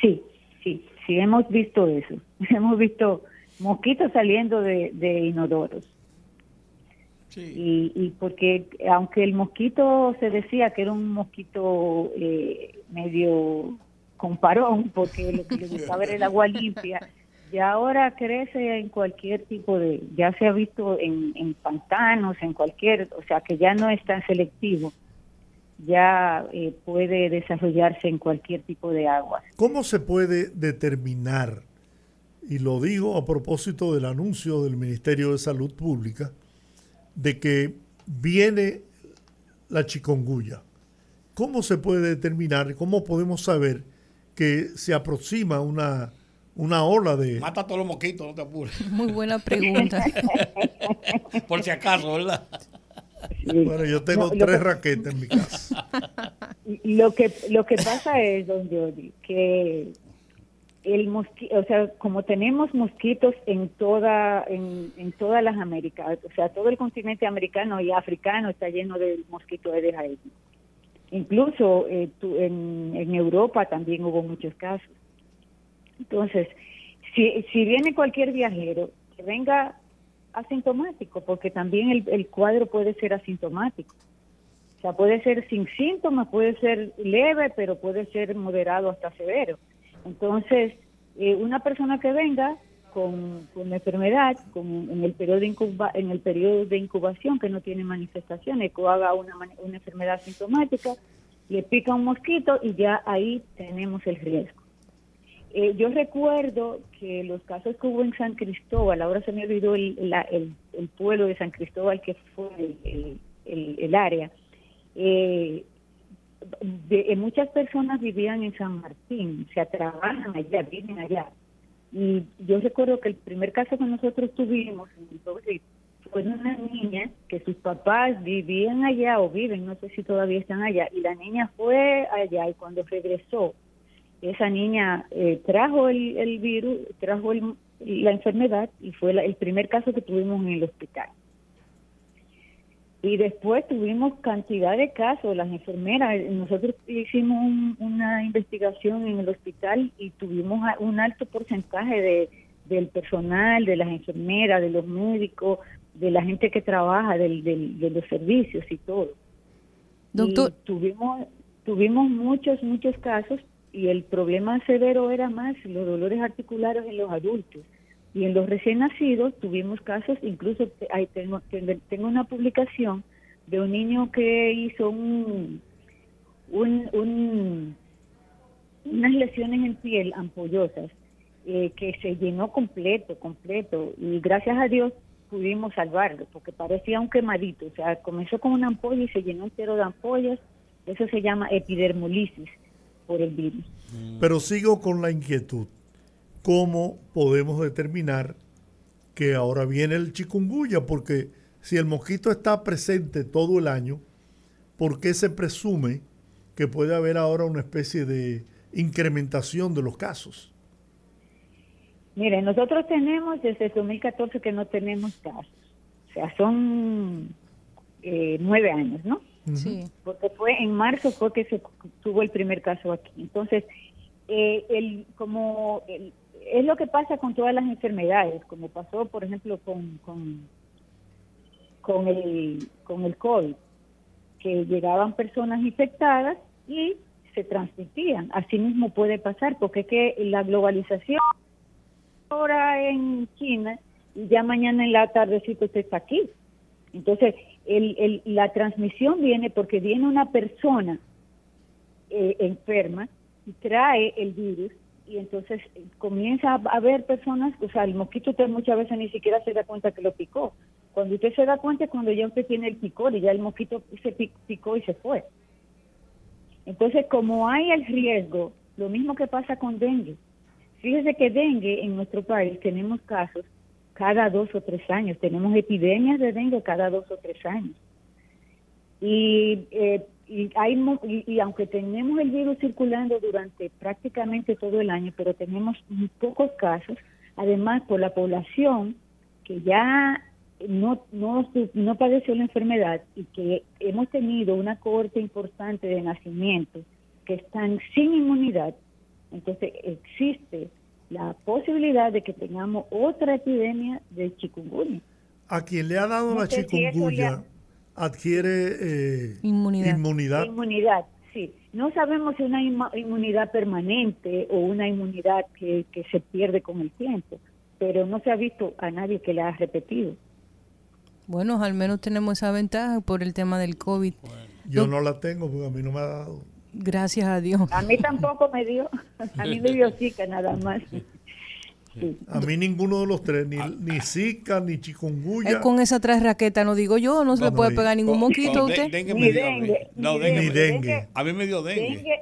Sí, sí, sí, hemos visto eso. Hemos visto mosquitos saliendo de, de inodoros. Y, y porque aunque el mosquito se decía que era un mosquito eh, medio con parón, porque lo que le gustaba era el agua limpia, ya ahora crece en cualquier tipo de, ya se ha visto en, en pantanos, en cualquier, o sea que ya no es tan selectivo, ya eh, puede desarrollarse en cualquier tipo de agua. ¿Cómo se puede determinar, y lo digo a propósito del anuncio del Ministerio de Salud Pública, de que viene la chikungunya, ¿cómo se puede determinar, cómo podemos saber que se aproxima una, una ola de... Mata a todos los mosquitos, no te apures. Muy buena pregunta. Por si acaso, ¿verdad? Bueno, yo tengo No, tres que- raquetas en mi casa. Lo que, lo que pasa es, don Jordi, que el mosquito, o sea, como tenemos mosquitos en toda, en, en todas las Américas, o sea, todo el continente americano y africano está lleno de mosquitos Aedes aegypti. Incluso eh, tu- en, en Europa también hubo muchos casos. Entonces, si, si viene cualquier viajero, que venga asintomático, porque también el, el cuadro puede ser asintomático. O sea, puede ser sin síntomas, puede ser leve, pero puede ser moderado hasta severo. Entonces, eh, una persona que venga con, con enfermedad, con, en, el periodo de incuba- en el periodo de incubación que no tiene manifestaciones, que haga una, una enfermedad sintomática, le pica un mosquito y ya ahí tenemos el riesgo. Eh, yo recuerdo que los casos que hubo en San Cristóbal, ahora se me olvidó el, pueblo de San Cristóbal que fue el, área, eh, de- eh, muchas personas vivían en San Martín, o sea, trabajan allá, viven allá. Y yo recuerdo que el primer caso que nosotros tuvimos en Pueblo fue de una niña que sus papás vivían allá o viven, no sé si todavía están allá, y la niña fue allá y cuando regresó, esa niña eh, trajo el, el virus, trajo el- la enfermedad y fue la- el primer caso que tuvimos en el hospital. Y después tuvimos cantidad de casos, las enfermeras, nosotros hicimos un- una investigación en el hospital y tuvimos un alto porcentaje de, del personal, de las enfermeras, de los médicos, de la gente que trabaja, del, del- de los servicios y todo. Doctor- Y tuvimos, tuvimos muchos, muchos casos y el problema severo era más los dolores articulares en los adultos. Y en los recién nacidos tuvimos casos, incluso ahí tengo tengo una publicación de un niño que hizo un, un, un- unas lesiones en piel ampollosas eh, que se llenó completo, completo. Y gracias a Dios pudimos salvarlo, porque parecía un quemadito. O sea, comenzó con una ampolla y se llenó entero de ampollas. Eso se llama epidermolisis por el virus. Pero sigo con la inquietud. ¿Cómo podemos determinar que ahora viene el chikungunya? Porque si el mosquito está presente todo el año, ¿por qué se presume que puede haber ahora una especie de incrementación de los casos? Mire, nosotros tenemos desde el 2014 que no tenemos casos. O sea, son eh, nueve años, ¿no? Sí. porque fue en marzo fue que se tuvo el primer caso aquí. Entonces, eh, el, como el- es lo que pasa con todas las enfermedades, como pasó, por ejemplo, con, con, el, con el COVID, que llegaban personas infectadas y se transmitían. Así mismo puede pasar, porque es que la globalización ahora en China y ya mañana en la tardecito usted está aquí. Entonces, el, la transmisión viene porque viene una persona eh, enferma y trae el virus y entonces eh, comienza a haber personas, o sea, el mosquito usted muchas veces ni siquiera se da cuenta que lo picó. Cuando usted se da cuenta es cuando ya usted tiene el picor y ya el mosquito se pi- picó y se fue. Entonces, como hay el riesgo, lo mismo que pasa con dengue. Fíjese que dengue en nuestro país tenemos casos cada dos o tres años, tenemos epidemias de dengue cada dos o tres años. Y, eh, y, hay, y, y aunque tenemos el virus circulando durante prácticamente todo el año, pero tenemos muy pocos casos, además por la población que ya no, no, no padeció la enfermedad y que hemos tenido una cohorte importante de nacimientos que están sin inmunidad, entonces existe la posibilidad de que tengamos otra epidemia de chikungunya. A quien le ha dado No la chikungunya ha- adquiere eh, Inmunidad. inmunidad. Inmunidad, sí. No sabemos si una inmunidad permanente o una inmunidad que, que se pierde con el tiempo, pero no se ha visto a nadie que la ha repetido. Bueno, al menos tenemos esa ventaja por el tema del COVID. Yo no la tengo porque a mí no me ha dado. Gracias a Dios. A mí tampoco me dio, a mí me dio zika nada más. A mí ninguno de los tres, ni, ni Zika, ni chikungunya. Es con esas tres raquetas, no digo yo, no se le puede pegar ningún No, mosquito a usted. de- dengue Ni dengue. No, ni dengue. Ni me- dengue. A mí me dio dengue. Dengue,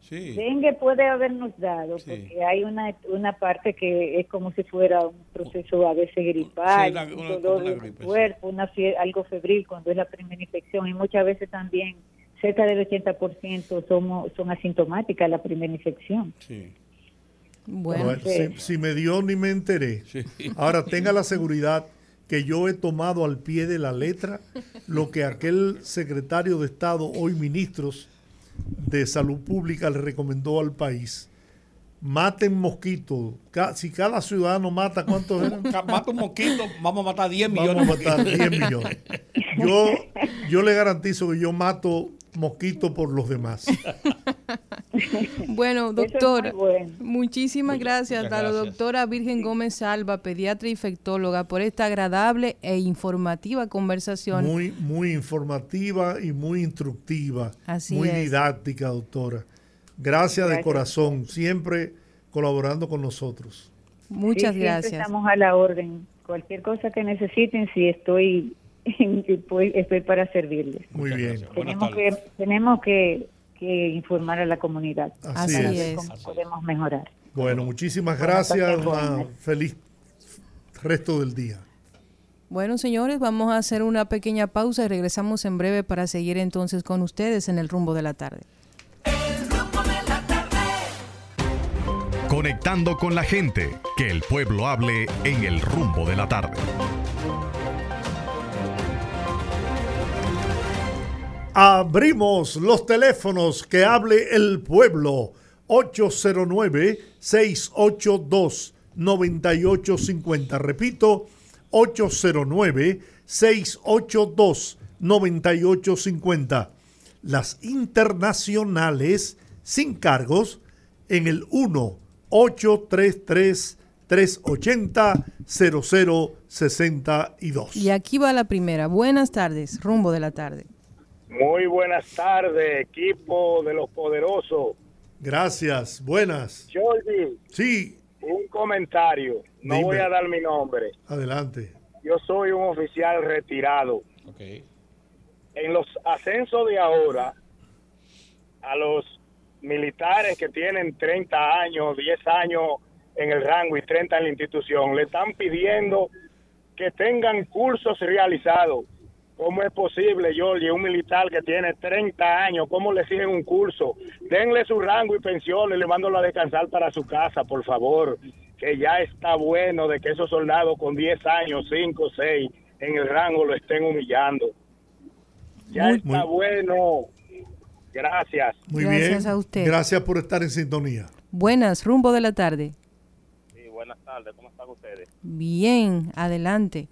Sí. dengue puede habernos dado, Sí. porque hay una, una parte que es como si fuera un proceso a veces gripal, Sí, una- un una- dolor una en el gripe, sí. cuerpo, una fie- algo febril cuando es la primera infección y muchas veces también cerca del 80% somos, son asintomáticas la primera infección. Sí. Bueno, Bueno, si, si me dio ni me enteré. Sí. Ahora tenga la seguridad que yo he tomado al pie de la letra lo que aquel secretario de Estado, hoy ministros de Salud Pública, le recomendó al país. Maten mosquitos. Si cada ciudadano mata, ¿cuántos eran? Mata un mosquito, vamos a matar 10 Vamos millones a de matar mosquitos. 10 millones. Yo, yo le garantizo que yo mato mosquitos por los demás. bueno, es bueno. muchísimas gracias a la doctora Virgen Gómez Salva, pediatra y infectóloga, por esta agradable e informativa conversación. Muy, muy informativa y muy instructiva. Así muy es. didáctica, doctora. Gracias, de corazón, siempre colaborando con nosotros. Muchas Sí, gracias. Estamos a la orden. Cualquier cosa que necesiten, si estoy, estoy para servirles. Muy bien. Tenemos que, tardes. tenemos que, que informar a la comunidad. Así, es. es. Cómo podemos mejorar. Bueno, muchísimas gracias. Una feliz resto del día. Bueno, señores, vamos a hacer una pequeña pausa y regresamos en breve para seguir entonces con ustedes en el rumbo de la tarde. Conectando con la gente, que el pueblo hable en el rumbo de la tarde. Abrimos los teléfonos que hable el pueblo. 809-682-9850. Repito, 809-682-9850. Las internacionales sin cargos en el 1-833-380-0062. Y aquí va la primera. Buenas tardes, rumbo de la tarde. Muy buenas tardes, equipo de los poderosos. Gracias, buenas. Jordi, Sí, un comentario. No Dime. voy a dar mi nombre. adelante. Yo soy un oficial retirado. Ok. En los ascensos de ahora, a los militares que tienen 30 años, 10 años en el rango y 30 en la institución, le están pidiendo que tengan cursos realizados. ¿Cómo es posible, Jordi, un militar que tiene 30 años, cómo le exigen un curso? Denle su rango y pensión y le mándolo a descansar para su casa, por favor. Que ya está bueno de que esos soldados con 10 años, 5, 6 en el rango lo estén humillando. Ya Muy- está muy- bueno. Gracias. Muy Gracias bien. a usted. Gracias por estar en sintonía. Buenas, rumbo de la tarde. Sí, buenas tardes. ¿Cómo están ustedes? Bien, adelante.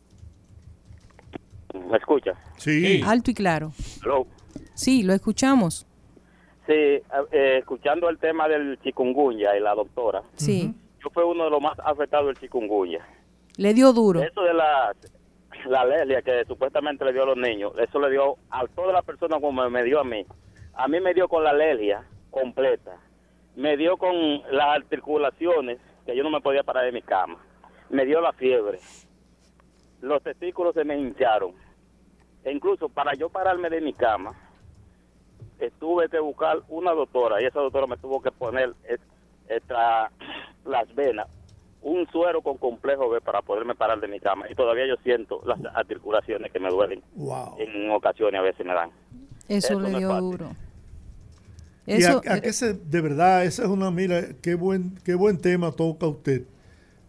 ¿Me escucha? Sí, Sí. Alto y claro. Hello. Sí, lo escuchamos. Sí, eh, escuchando el tema del chikungunya y la doctora, Sí. yo fui uno de los más afectados del chikungunya. Le dio duro. Eso de la, la alergia que supuestamente le dio a los niños, eso le dio a todas las personas como me dio a mí. A mí me dio con la alergia completa. Me dio con las articulaciones, que yo no me podía parar de mi cama. Me dio la fiebre. Los testículos se me hincharon. E incluso para yo pararme de mi cama, tuve que buscar una doctora y esa doctora me tuvo que poner extra las venas un suero con complejo B para poderme parar de mi cama y todavía yo siento las articulaciones que me duelen wow. en ocasiones a veces me dan Eso, eso le no es dio duro. ¿Y a, Eso, a qué se, de verdad, esa es una, mira, qué buen, qué buen tema toca usted,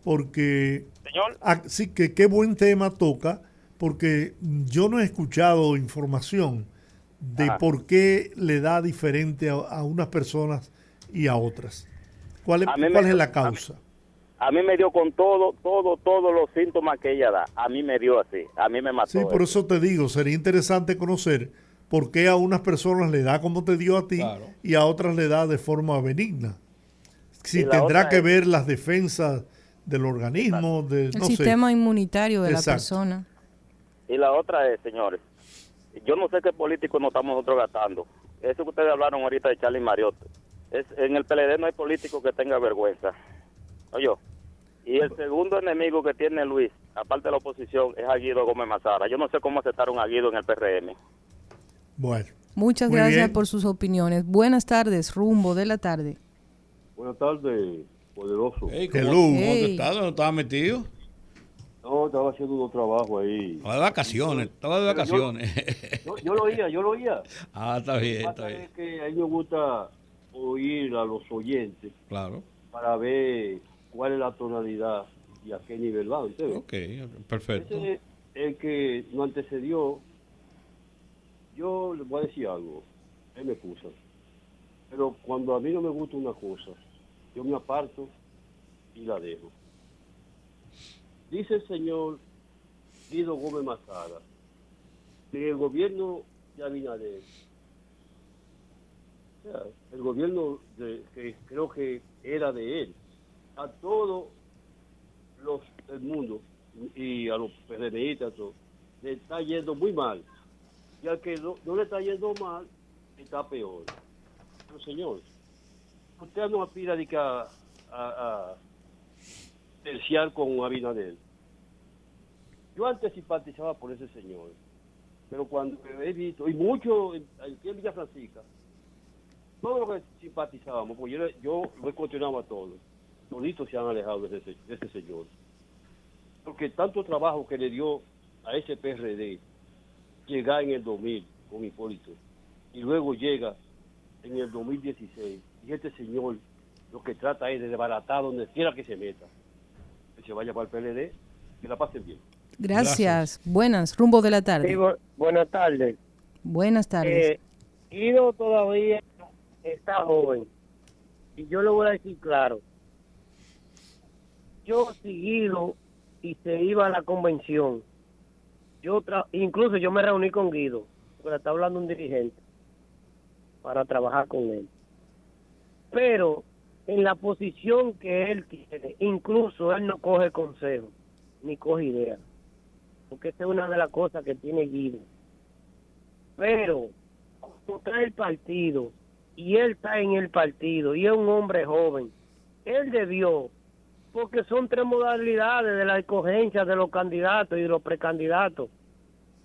porque, señor ah, sí, que qué buen tema toca, porque yo no he escuchado información de Ajá. por qué le da diferente a, a unas personas y a otras. ¿Cuál es, A mí me- cuál es la a mí- causa? a mí me dio con todo todo todos los síntomas que ella da a mí me dio así a mí me mató Sí, por eso te digo, sería interesante conocer por qué a unas personas le da como te dio a ti Claro. y a otras le da de forma benigna. Si tendrá que es- ver las defensas del organismo, de, el no sé. sistema inmunitario de la persona. Y la otra es señores yo no sé qué político nos estamos nosotros gastando eso que ustedes hablaron ahorita de Charlie Mariotti es en el PLD no hay político que tenga vergüenza oye Y el segundo enemigo que tiene Luis, aparte de la oposición, es a Guido Gómez Mazara. Yo no sé cómo aceptaron a Guido en el PRM. Bueno. Muchas Muy gracias bien. por sus opiniones. Buenas tardes, rumbo de la tarde. Buenas tardes, poderoso. Ey, ¿cómo, Hello. ¿cómo estás? ¿Dónde estabas metido? No, estaba haciendo unos trabajos ahí. Estaba de vacaciones. Estaba de Pero yo- vacaciones. Yo, yo lo oía, yo lo oía. ah, está bien, Lo está bien. es que a mí me gusta oír a los oyentes Claro. para ver cuál es la tonalidad y a qué nivel va. ¿entiendes? Ok, perfecto. Es el que nos antecedió. Yo le voy a decir algo. Él me excusa. Pero cuando a mí no me gusta una cosa, yo me aparto y la dejo. Dice el señor Guido Gómez Mazara que el gobierno de Abinader, o sea, el gobierno que creo que era de él, a todos los del mundo y a los PRMistas, todo, le está yendo muy mal. Y al que no, le está yendo mal, está peor. Pero señor, usted no aspira a, a terciar con Abinader. Yo antes simpatizaba por ese señor, pero cuando he visto, y mucho en- en Villa Francisca, todos los que simpatizábamos, porque yo, lo cuestionaba a todos, toditos se han alejado de ese, de ese señor. Porque tanto trabajo que le dio a ese PRD llegar en el 2000 con Hipólito, y luego llega en el 2016, y este señor lo que trata es de desbaratar donde quiera que se meta. Que vaya para el PLD, que la pasen bien. Gracias. Buenas, rumbo de la tarde. Sí, bu- buenas tardes. Buenas tardes. Eh, Guido todavía está joven. Y yo le voy a decir claro. Yo si Guido y se iba a la convención, yo tra- incluso yo me reuní con Guido, porque está hablando un dirigente, para trabajar con él. Pero en la posición que él tiene, incluso él no coge consejo, ni coge idea. Porque esa es una de las cosas que tiene Guido pero como está el partido y él está en el partido y es un hombre joven, él debió, porque son tres modalidades de la escogencia de los candidatos y de los precandidatos.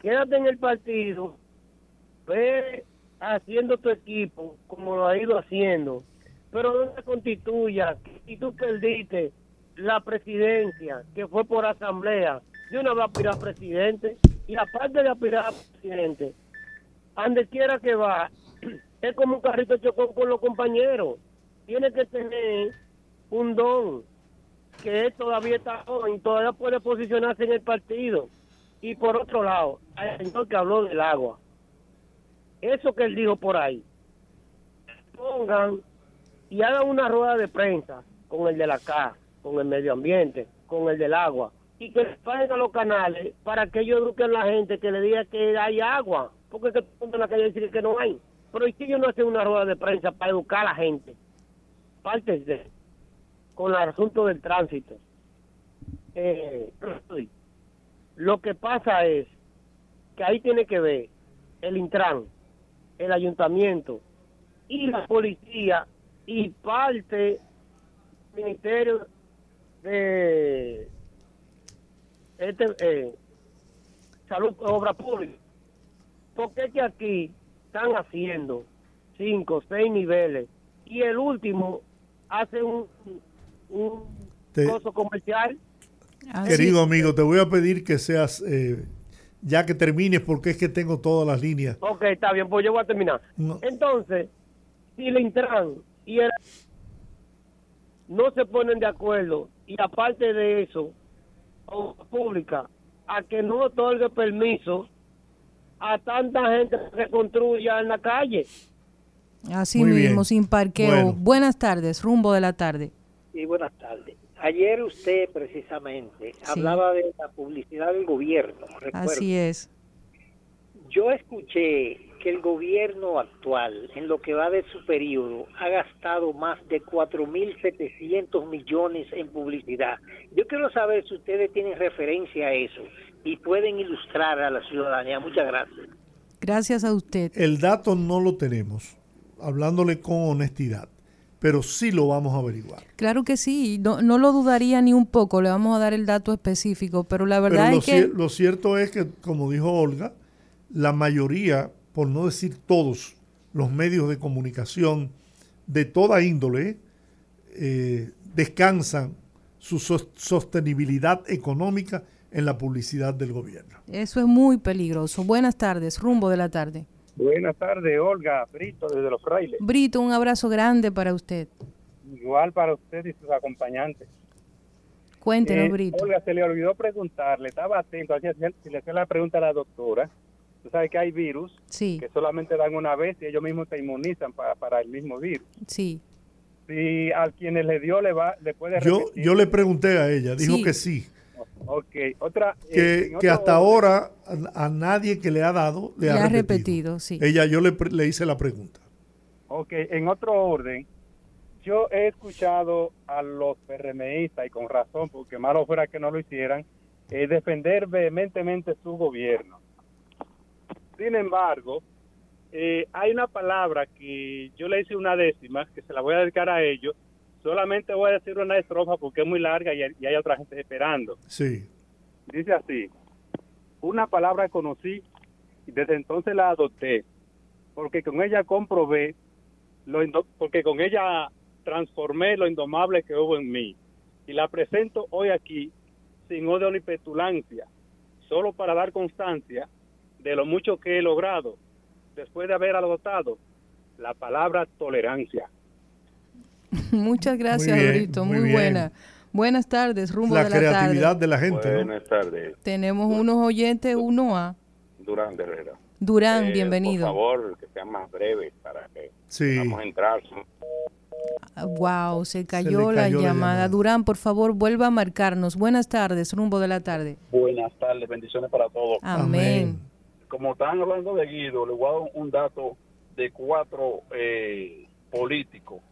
Quédate en el partido, ve haciendo tu equipo como lo ha ido haciendo, pero no se constituya y tú perdiste la presidencia, que fue por asamblea, yo no voy a aspirar presidente. Y aparte de aspirar a presidente, donde quiera que va, es como un carrito chocón con los compañeros. Tiene que tener un don, que él todavía está joven, todavía puede posicionarse en el partido. Y por otro lado, el señor que habló del agua, eso que él dijo por ahí, pongan y hagan una rueda de prensa con el de la CA, con el medio ambiente, con el del agua, y que paguen a los canales para que ellos eduquen a la gente, que le diga que hay agua, porque que mundo en la calle dice que no hay. Pero ¿y si ellos no hacen una rueda de prensa para educar a la gente? Parte de, con el asunto del tránsito. Eh, lo que pasa es que ahí tiene que ver el Intran, el ayuntamiento y la policía y parte del ministerio de este, eh, salud obra pública porque es que aquí están haciendo cinco seis niveles y el último hace un un Te- coso comercial Querido amigo, te voy a pedir que seas, eh, ya que termines, porque es que tengo todas las líneas. Ok, está bien, pues yo voy a terminar. No. Entonces, si el Intran y el no se ponen de acuerdo y aparte de eso, pública, a que no otorgue permiso a tanta gente que construya en la calle. Así Muy mismo, bien. sin parqueo. Bueno. Buenas tardes, rumbo de la tarde. Sí, buenas tardes. Ayer usted precisamente hablaba de la publicidad del gobierno. recuerdo. Así es. Yo escuché que el gobierno actual, en lo que va de su periodo, ha gastado más de 4.700 millones en publicidad. Yo quiero saber si ustedes tienen referencia a eso y pueden ilustrar a la ciudadanía. Muchas gracias. Gracias a usted. El dato no lo tenemos, hablándole con honestidad. pero sí lo vamos a averiguar. Claro que sí, no, no lo dudaría ni un poco, le vamos a dar el dato específico, pero la verdad Pero lo, es que... cier- lo cierto es que, como dijo Olga, la mayoría, por no decir todos, los medios de comunicación de toda índole eh, descansan su sos- sostenibilidad económica en la publicidad del gobierno. Eso es muy peligroso. Buenas tardes, rumbo de la tarde. Buenas tardes, Olga Brito, desde Los Frailes. Brito, un abrazo grande para usted. Igual para usted y sus acompañantes. Cuéntenos, Eh, Brito. Olga, se le olvidó preguntarle, estaba atento, si le hacía la pregunta a la doctora. Tú sabes que hay virus Sí, que solamente dan una vez y ellos mismos se inmunizan para, para el mismo virus. sí. Si a quienes le dio le va le puede Yo, repetir. yo le pregunté a ella, dijo Sí. que sí, Ok, otra. eh, que, que hasta orden, ahora a, a nadie que le ha dado le, Le ha ha repetido. repetido, sí. Ella, yo le, pre- le hice la pregunta. Ok, en otro orden, yo he escuchado a los PRMistas, y con razón, porque malo fuera que no lo hicieran, eh, defender vehementemente su gobierno. Sin embargo, eh, hay una palabra que yo le hice una décima, que se la voy a dedicar a ellos. Solamente voy a decir una estrofa porque es muy larga y hay, y hay otra gente esperando. Sí. Dice así, una palabra conocí y desde entonces la adopté, porque con ella comprobé, lo porque con ella transformé lo indomable que hubo en mí. Y la presento hoy aquí sin odio ni petulancia, solo para dar constancia de lo mucho que he logrado después de haber adoptado la palabra tolerancia. Muchas gracias, Muy bien, muy buena. Buenas tardes, rumbo La de la creatividad tarde. de la gente. ¿no? Buenas tardes, Tenemos unos oyentes, uno a Durán Herrera. Durán, Eh, bienvenido. Por favor, que sean más breves para que Sí. podamos entrar. Wow, se cayó, la, cayó la llamada. llamada. Durán, por favor, vuelva a marcarnos. Buenas tardes, rumbo de la tarde. Buenas tardes, bendiciones para todos. Amén. Como están hablando de Guido, le voy a dar un dato de cuatro eh, políticos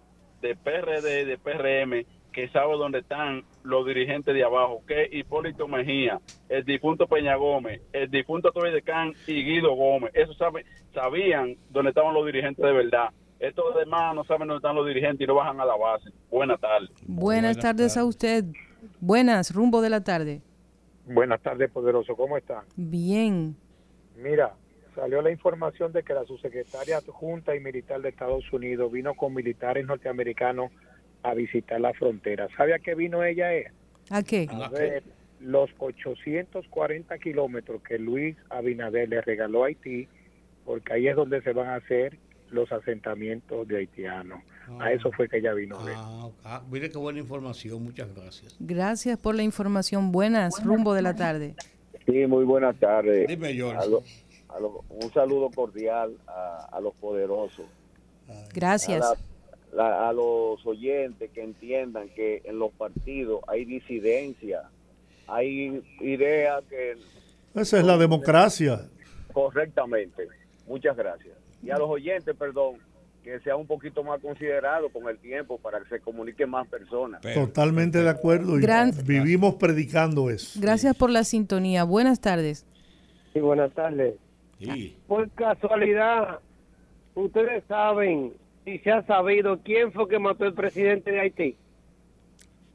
de PRD, de PRM, que sabe dónde están los dirigentes de abajo, que Hipólito Mejía, el difunto Peña Gómez, el difunto Toby de Can y Guido Gómez. Eso sabe, sabían dónde estaban los dirigentes de verdad. Estos demás no saben dónde están los dirigentes y no bajan a la base. Buenas tardes. Buenas, tardes a usted. Buenas, rumbo de la tarde. Buenas tardes, poderoso. ¿Cómo están? Bien. Mira, salió la información de que la subsecretaria adjunta y militar de Estados Unidos vino con militares norteamericanos a visitar la frontera. ¿Sabe a qué vino ella? eh? ¿A qué? A ver los 840 kilómetros que Luis Abinader le regaló a Haití, porque ahí es donde se van a hacer los asentamientos de haitianos. A eso fue que ella vino. Ah. Ah, mire qué buena información, muchas gracias. Gracias por la información. Buenas, rumbo de la tarde. Sí, muy buenas tardes. Dime, George. A lo- a lo- un saludo cordial a, a los poderosos. Gracias. A, la- la- a los oyentes que entiendan que en los partidos hay disidencia, hay ideas que Esa es la democracia. correctamente. Muchas gracias. Y a los oyentes, perdón, que sea un poquito más considerado con el tiempo para que se comuniquen más personas. Totalmente de acuerdo y Gran- vivimos predicando eso. Gracias por la sintonía. Buenas tardes. Sí, buenas tardes. Por casualidad, ustedes saben y se ha sabido quién fue que mató el presidente de Haití.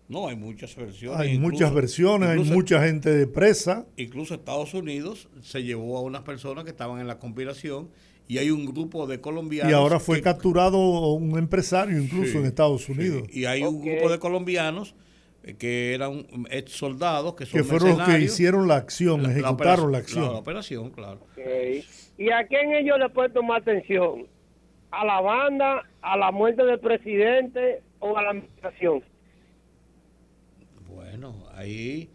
No, hay muchas versiones. Hay incluso- muchas versiones, hay mucha gente de presa. Incluso Estados Unidos se llevó a unas personas que estaban en la conspiración y hay un grupo de colombianos. Y ahora fue que- capturado un empresario incluso Sí, en Estados sí. Unidos. Y hay un grupo de colombianos eh, que eran ex soldados que son Que fueron los que hicieron la acción, La- la ejecutaron la acción. La operación, claro. ¿Y a quién ellos le pueden tomar atención? ¿A la banda, a la muerte del presidente o a la administración? Bueno, ahí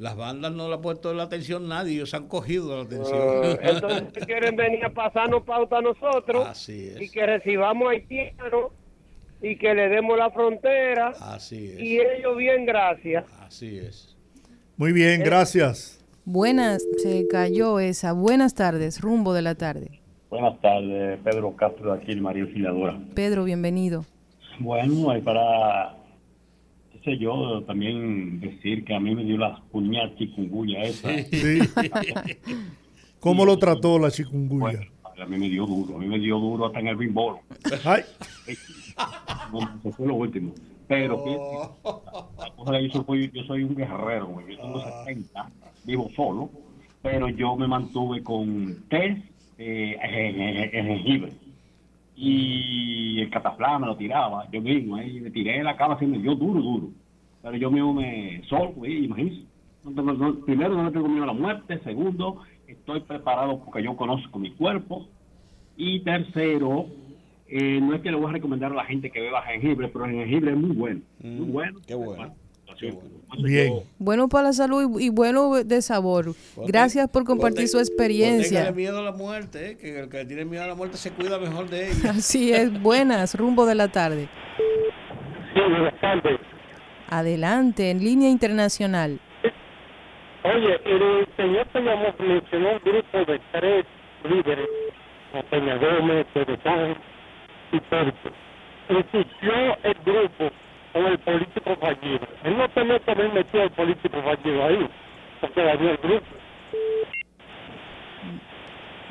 las bandas no le han puesto la atención nadie, ellos se han cogido la atención. Eh, entonces quieren venir a pasarnos pauta a nosotros Así es. y que recibamos haitianos y que le demos la frontera Así es. y ellos bien gracias. Así es. Muy bien, gracias. Buenas, se cayó esa. Buenas tardes, rumbo de la tarde. Buenas tardes, Pedro Castro de aquí, el María Auxiliadora. Pedro, bienvenido. Bueno, hay para, qué sé yo, también decir que a mí me dio las puñadas chikungunya esa. Sí. ¿Cómo lo trató la chikungunya? a mí me dio duro, a mí me dio duro hasta en el bimbolo. No, eso fue lo último. Pero que, la cosa es que yo soy, yo soy un guerrero, güey. yo tengo 70, vivo solo, pero yo me mantuve con té, eh, eh, eh, jengibre. Y el cataflán me lo tiraba, yo mismo, ahí me tiré la cama haciendo yo duro, duro. Pero yo mismo me sol, güey, imagínese. No tengo- no- primero, no le tengo miedo a la muerte. Segundo, estoy preparado porque yo conozco mi cuerpo. Y tercero, eh, no es que le voy a recomendar a la gente que beba jengibre, pero el jengibre es muy bueno. Muy bueno. Qué bueno. Bien. Bueno para la salud y, bueno de sabor. Gracias por compartir su experiencia. miedo a la muerte, eh, que el que tiene miedo a la muerte se cuida mejor de ella. Así es, buenas, rumbo de la tarde. Sí, buenas tardes. Adelante, en línea internacional. Oye, el señor Peña mencionó un grupo de tres líderes, como Peña Gómez, Sáenz y Perto. Insistió el grupo con el político fallido. Él no tenía que haber metido al político fallido ahí, porque dañó el grupo.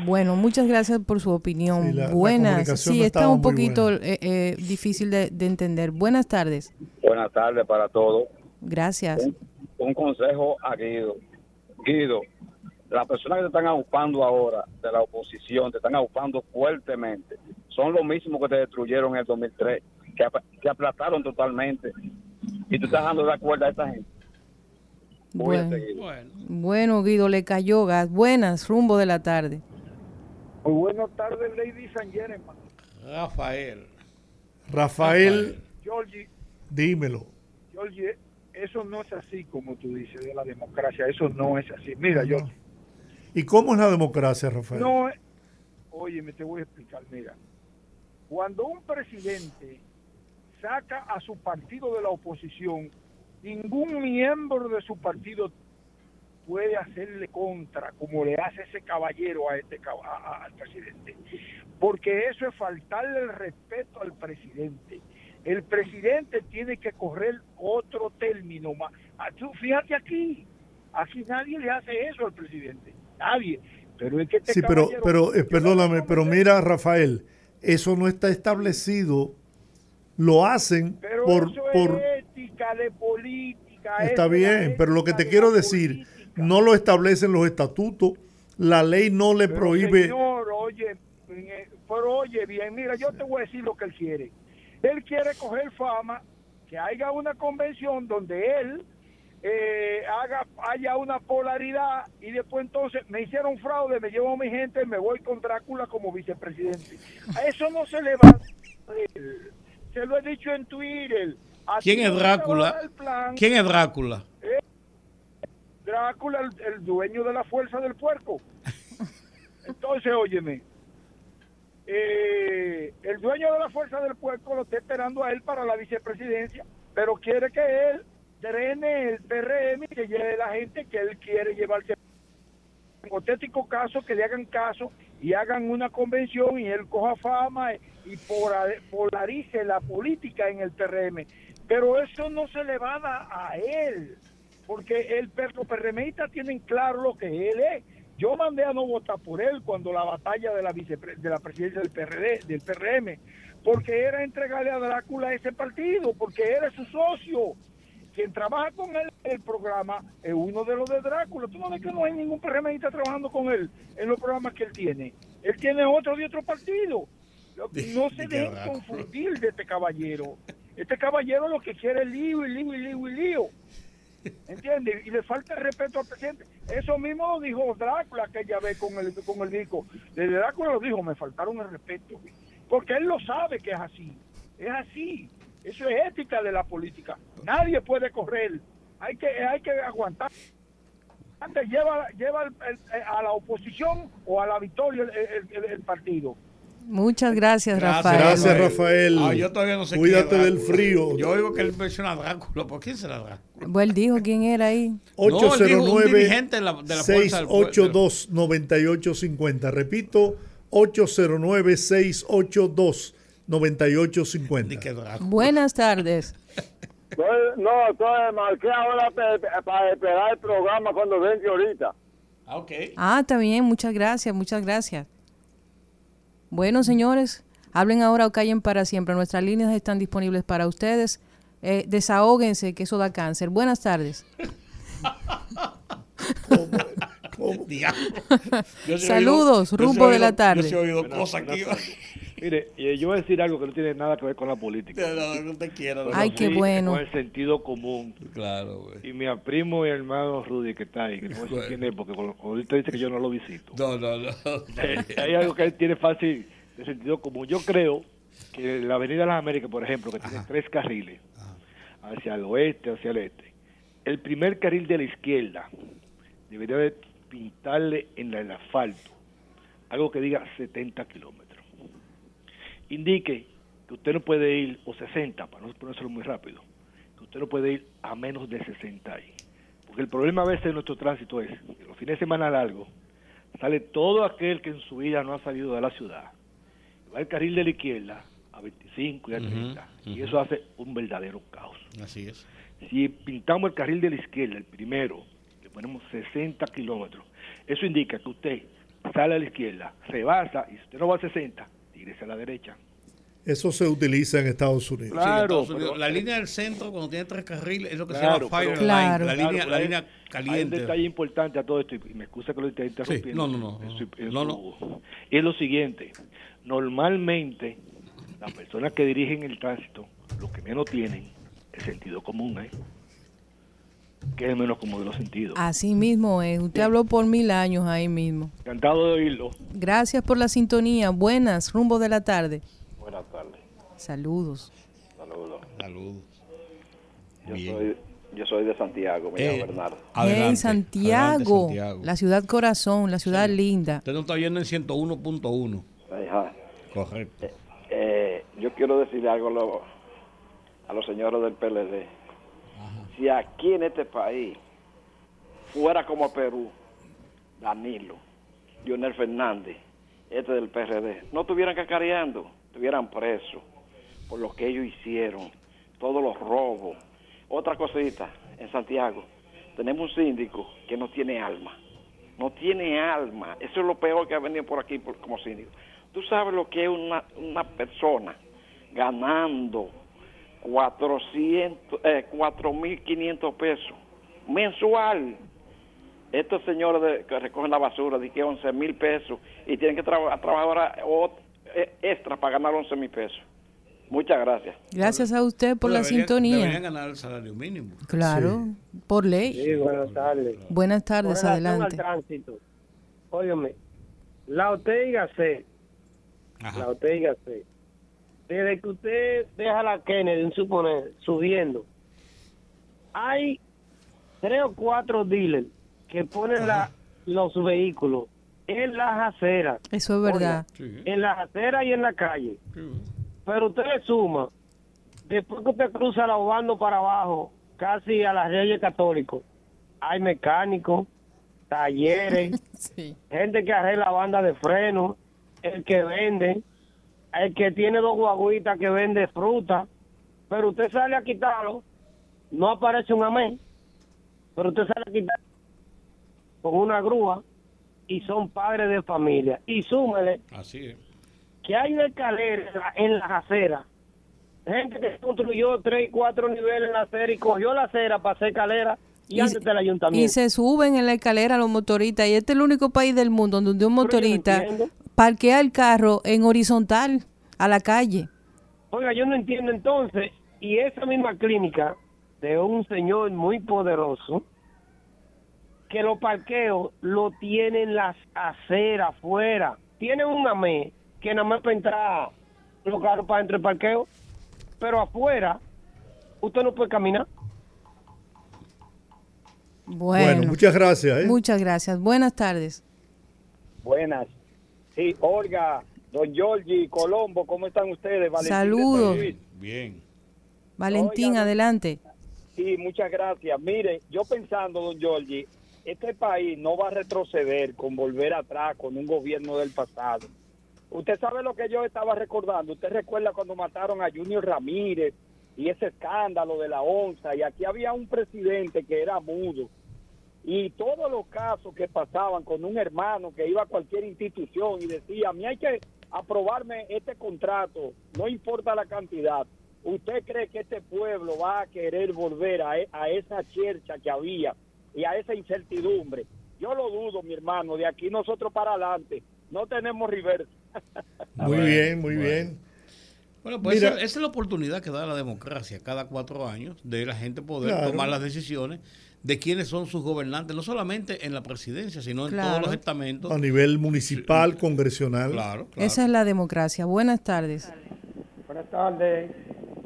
Bueno, muchas gracias por su opinión. Sí, la- la Buenas. comunicación sí, no está estaba un poquito eh, eh, difícil de, de entender. Buenas tardes. Buenas tardes para todos. Gracias. Un, un consejo a Guido. Guido, las personas que te están ocupando ahora de la oposición, te están ocupando fuertemente, son los mismos que te destruyeron en el 2003, que, ap- que aplastaron totalmente. Y tú estás dando la cuerda a esa gente. Bueno, bueno, Guido, le cayó gas. Buenas, rumbo de la tarde. Muy buenas tardes, Lady San Jeremy. Rafael. Rafael, Georgie, dímelo. Georgie, eso no es así como tú dices de la democracia. Eso no es así. Mira, yo ¿Y cómo es la democracia, Rafael? no. es- Oye, me te voy a explicar. Mira, cuando un presidente saca a su partido de la oposición, ningún miembro de su partido puede hacerle contra como le hace ese caballero a este cab- a- a- al presidente. Porque eso es faltarle el respeto al presidente. El presidente tiene que correr otro término más. Ah, fíjate aquí. Aquí nadie le hace eso al presidente. Nadie. Pero es que este Sí, pero, pero eh, perdóname, pero mira, Rafael, eso no está establecido. Lo hacen pero por, eso por es ética de política Está bien, pero lo que te quiero decir, no lo establecen los estatutos, la ley no le Pero, prohíbe. Señor, oye, eh, pero oye bien, mira, yo te voy a decir lo que él quiere. Él quiere coger fama, que haya una convención donde él eh, haga haya una polaridad y después entonces me hicieron fraude, me llevo a mi gente, me voy con Drácula como vicepresidente. A eso no se le va a hacer. Se lo he dicho en Twitter. ¿Quién es Drácula? plan. ¿Quién es Drácula? Drácula, el, el dueño de la fuerza del puerco. Entonces, óyeme, eh, el dueño de la fuerza del puerco lo está esperando a él para la vicepresidencia, pero quiere que él drene el PRM y que lleve la gente que él quiere llevarse. En hipotético caso, que le hagan caso y hagan una convención y él coja fama y polarice la política en el PRM. Pero eso no se le va a dar a él porque el los PRMistas tienen claro lo que él es. Yo mandé a no votar por él cuando la batalla de la vicepre- de la presidencia del PRD, del PRM, porque era entregarle a Drácula ese partido, porque es su socio. Quien trabaja con él en el programa es uno de los de Drácula. Tú no ves que no hay ningún PRMista trabajando con él en los programas que él tiene. Él tiene otro de otro partido. No se dejen confundir de este caballero. Este caballero lo que quiere es lío y lío y lío y lío. ¿Entiendes? Y le falta el respeto al presidente. Eso mismo lo dijo Drácula aquella vez con el, con el disco. De Drácula lo dijo, me faltaron el respeto. Porque él lo sabe que es así. Es así. Eso es ética de la política. Nadie puede correr. Hay que, hay que aguantar. Antes lleva, lleva el- el- a la oposición o a la victoria el, el- el partido. Muchas gracias, Rafael. Gracias, Rafael. Ah, yo todavía no sé Cuídate quién del frío. Yo oigo que él menciona a Drácula. ¿Por quién será Drácula? Bueno, él dijo quién era ahí. No, él dijo un dirigente de la- de la fuerza del pueblo. 682-9850. Repito, 809-682-9850. Buenas tardes. Pues, No, entonces marqué ahora para esperar el programa cuando venga ahorita. Ah, ok. Ah, está bien, muchas gracias, muchas gracias. Bueno, señores, hablen ahora o callen para siempre. Nuestras líneas están disponibles para ustedes. Eh, desahóguense, que eso da cáncer. Buenas tardes. Sí he Saludos, rumbo de la tarde. Yo he oído cosas aquí. Mire, eh, yo voy a decir algo que no tiene nada que ver con la política. No, no, no te quiero. no. Ay, qué Sí, bueno. Con el sentido común. Claro, güey. Y mi primo y hermano Rudy, que está ahí, que no sé Bueno. quién es, porque usted dice que yo no lo visito. No, no, no. Eh, Hay algo que él tiene fácil de sentido común. Yo creo que la Avenida de las Américas, por ejemplo, que tiene tres carriles, hacia el oeste, hacia el este, el primer carril de la izquierda debería de pintarle en el asfalto algo que diga 70 kilómetros. Indique que usted no puede ir, o 60, para no ponérselo muy rápido, que usted no puede ir a menos de 60 ahí. Porque el problema a veces en nuestro tránsito es que los fines de semana largos sale todo aquel que en su vida no ha salido de la ciudad. Va al carril de la izquierda a 25 y a Ujú, 30. Y eso hace un verdadero caos. Así es. Si pintamos el carril de la izquierda, el primero, le ponemos 60 kilómetros, eso indica que usted sale a la izquierda, rebasa, y si usted no va a 60, a la derecha. Eso se utiliza en Estados Unidos. Sí, pero- Unidos. la línea del centro, cuando tiene tres carriles, es lo que Claro, se llama fire pero- line, Claro. la Claro, línea, la hay- línea Hay un caliente. detalle importante a todo esto, y me excusa que lo esté interrumpiendo. no, no, no, es lo siguiente, normalmente las personas que dirigen el tránsito, lo que menos tienen es sentido común, ¿eh? Que es el menos común de los sentidos. Así mismo es. Usted habló por mil años ahí mismo. Encantado de oírlo. Gracias por la sintonía. Buenas, rumbo de la tarde. Buenas tardes. Saludos. Saludos. Saludos. Yo Bien. soy, yo soy de Santiago, me Eh, llamo Bernardo. hey, Santiago, adelante, Santiago. la ciudad corazón, la ciudad linda. Usted no está oyendo en 101.1. Ajá. Correcto. Eh, yo quiero decirle algo a los, a los señores del PLD. Si aquí en este país fuera como Perú, Danilo, Lionel Fernández, este del PRD, no estuvieran cacareando, estuvieran presos por lo que ellos hicieron, todos los robos. Otra cosita, en Santiago, tenemos un síndico que no tiene alma. No tiene alma. Eso es lo peor que ha venido por aquí por- como síndico. Tú sabes lo que es una persona ganando 400, eh, 4.500 pesos mensual. Estos señores de- que recogen la basura, de que 11 mil pesos y tienen que traba- trabajar ahora eh, extra para ganar 11 mil pesos. Muchas gracias. Gracias a usted por la Deberían- sintonía. Deberían ganar el salario mínimo. Claro, por ley. Sí, buenas tardes. Buenas tardes, Con adelante. al tránsito. Óyeme, la Ortega C. La Ortega C. Desde que usted deja la Kennedy, suponer, subiendo, hay tres o cuatro dealers que ponen la, los vehículos en las aceras. Eso es verdad. Oiga, en las aceras y en la calle. Pero usted le suma, después que usted cruza la Obando para abajo, casi a las Reyes Católicos, hay mecánicos, talleres, gente que arregla banda de freno, el que vende, el que tiene dos guaguitas que vende fruta, pero usted sale a quitarlo, no aparece un amén, pero usted sale a quitarlo con una grúa y son padres de familia. Y súmele Así es. que hay una escalera en la- en las aceras. Gente que construyó tres y cuatro niveles en la acera y cogió la acera para hacer escalera y, antes del ayuntamiento. Y se suben en la escalera los motoristas. Y este es el único país del mundo donde un motorista. Parquea el carro en horizontal a la calle. Oiga, yo no entiendo entonces, y esa misma clínica de un señor muy poderoso, que los parqueos lo tienen las aceras afuera. Tienen un AME que nada más para entrar los carros para dentro del parqueo, pero afuera usted no puede caminar. Bueno, Bueno, muchas gracias. ¿eh? Muchas gracias. Buenas tardes. Buenas. Sí, Olga, don Giorgi, Colombo, ¿cómo están ustedes? Valentín Saludos. Bien. Valentín, Oiga, adelante. Sí, muchas gracias. Mire, yo pensando, don Giorgi, este país no va a retroceder con volver atrás con un gobierno del pasado. Usted sabe lo que yo estaba recordando. Usted recuerda cuando mataron a Junior Ramírez y ese escándalo de la onza. Y aquí había un presidente que era mudo. Y todos los casos que pasaban con un hermano que iba a cualquier institución y decía, a mí hay que aprobarme este contrato, no importa la cantidad, ¿usted cree que este pueblo va a querer volver a, e- a esa chercha que había y a esa incertidumbre? Yo lo dudo, mi hermano, de aquí nosotros para adelante no tenemos reversa. Muy bien, muy bien. Bueno, pues Mira- esa, esa es la oportunidad que da la democracia cada cuatro años de la gente poder Claro. tomar las decisiones de quiénes son sus gobernantes, no solamente en la presidencia, sino en Claro. todos los estamentos. A nivel municipal, congresional. Claro, Esa es la democracia. Buenas tardes. Buenas tardes.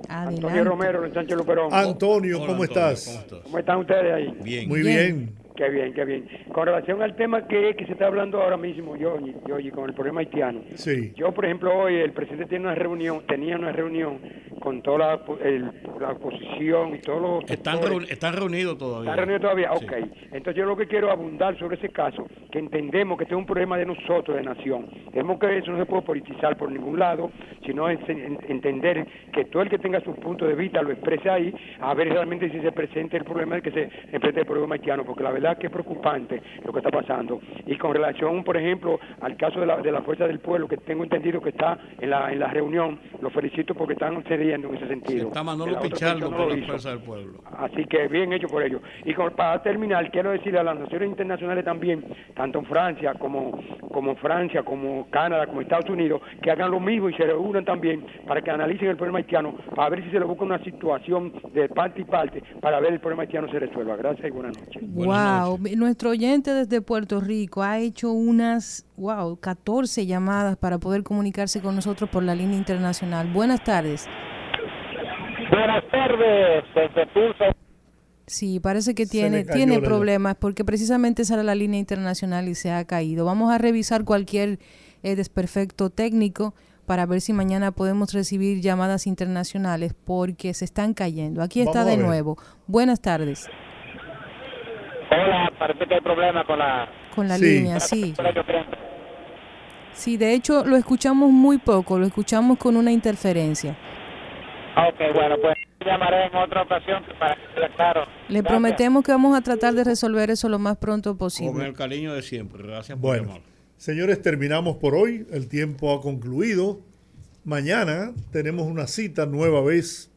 Adelante. Antonio Romero, Sánchez Luperón. Antonio, Hola, ¿cómo Antonio, estás? ¿cómo estás? ¿Cómo están ustedes ahí? Bien. Muy Bien. bien. Qué bien, qué bien. Con relación al tema que, que se está hablando ahora mismo, yo, yo, con el problema haitiano. Sí. Yo, por ejemplo, hoy el presidente tiene una reunión, tenía una reunión con toda la, el- la oposición y todos los Están, sectores. reuni- están reunidos todavía. ¿Está reunido todavía? Sí. Ok. Entonces yo lo que quiero abundar sobre ese caso, que entendemos que este es un problema de nosotros, de nación. Tenemos que eso no se puede politizar por ningún lado, sino es en- entender que todo el que tenga su punto de vista lo exprese ahí, a ver realmente si se presenta el problema de que se enfrente el problema haitiano, porque la verdad que es preocupante lo que está pasando. Y con relación, por ejemplo, al caso de la, de la Fuerza del Pueblo, que tengo entendido que está en la, en la reunión, los felicito porque están cediendo en ese sentido. Está Manolo Pichardo no por lo la fuerza del pueblo. Así que bien hecho por ello. Y con- para terminar, quiero decirle a las naciones internacionales también, tanto en Francia como, como Francia, como Canadá, como Estados Unidos, que hagan lo mismo y se reúnan también para que analicen el problema haitiano, para ver si se le busca una situación de parte y parte, para ver el problema haitiano se resuelva. Gracias y buenas noches. Wow, nuestro oyente desde Puerto Rico ha hecho unas, wow, 14 llamadas para poder comunicarse con nosotros por la línea internacional. Buenas tardes. Buenas tardes, desde Tulsa. Sí, parece que tiene, tiene problemas porque precisamente sale la línea internacional y se ha caído. Vamos a revisar cualquier eh, desperfecto técnico para ver si mañana podemos recibir llamadas internacionales porque se están cayendo. Aquí está Vamos de nuevo. Buenas tardes. Hola, parece que hay problema con la... Con la línea, sí. Sí, de hecho lo escuchamos muy poco, lo escuchamos con una interferencia. Ah, Ok, bueno, pues llamaré en otra ocasión para claro. Le Gracias. prometemos que vamos a tratar de resolver eso lo más pronto Con posible. el cariño de siempre. Gracias por Bueno, llamar. señores, terminamos por hoy. El tiempo ha concluido. Mañana tenemos una cita nueva vez.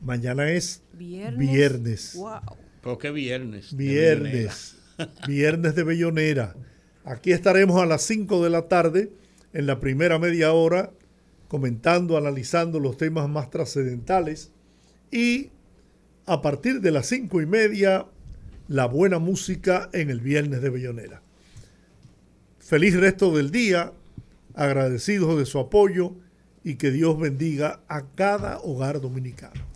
Mañana es Viernes. viernes. Wow. Pero qué viernes. de Viernes. Viernes de Bellonera. Aquí estaremos a las 5 de la tarde, en la primera media hora, comentando, analizando los temas más trascendentales. Y a partir de las cinco y media, la buena música en el Viernes de Bellonera. Feliz resto del día, agradecidos de su apoyo y que Dios bendiga a cada hogar dominicano.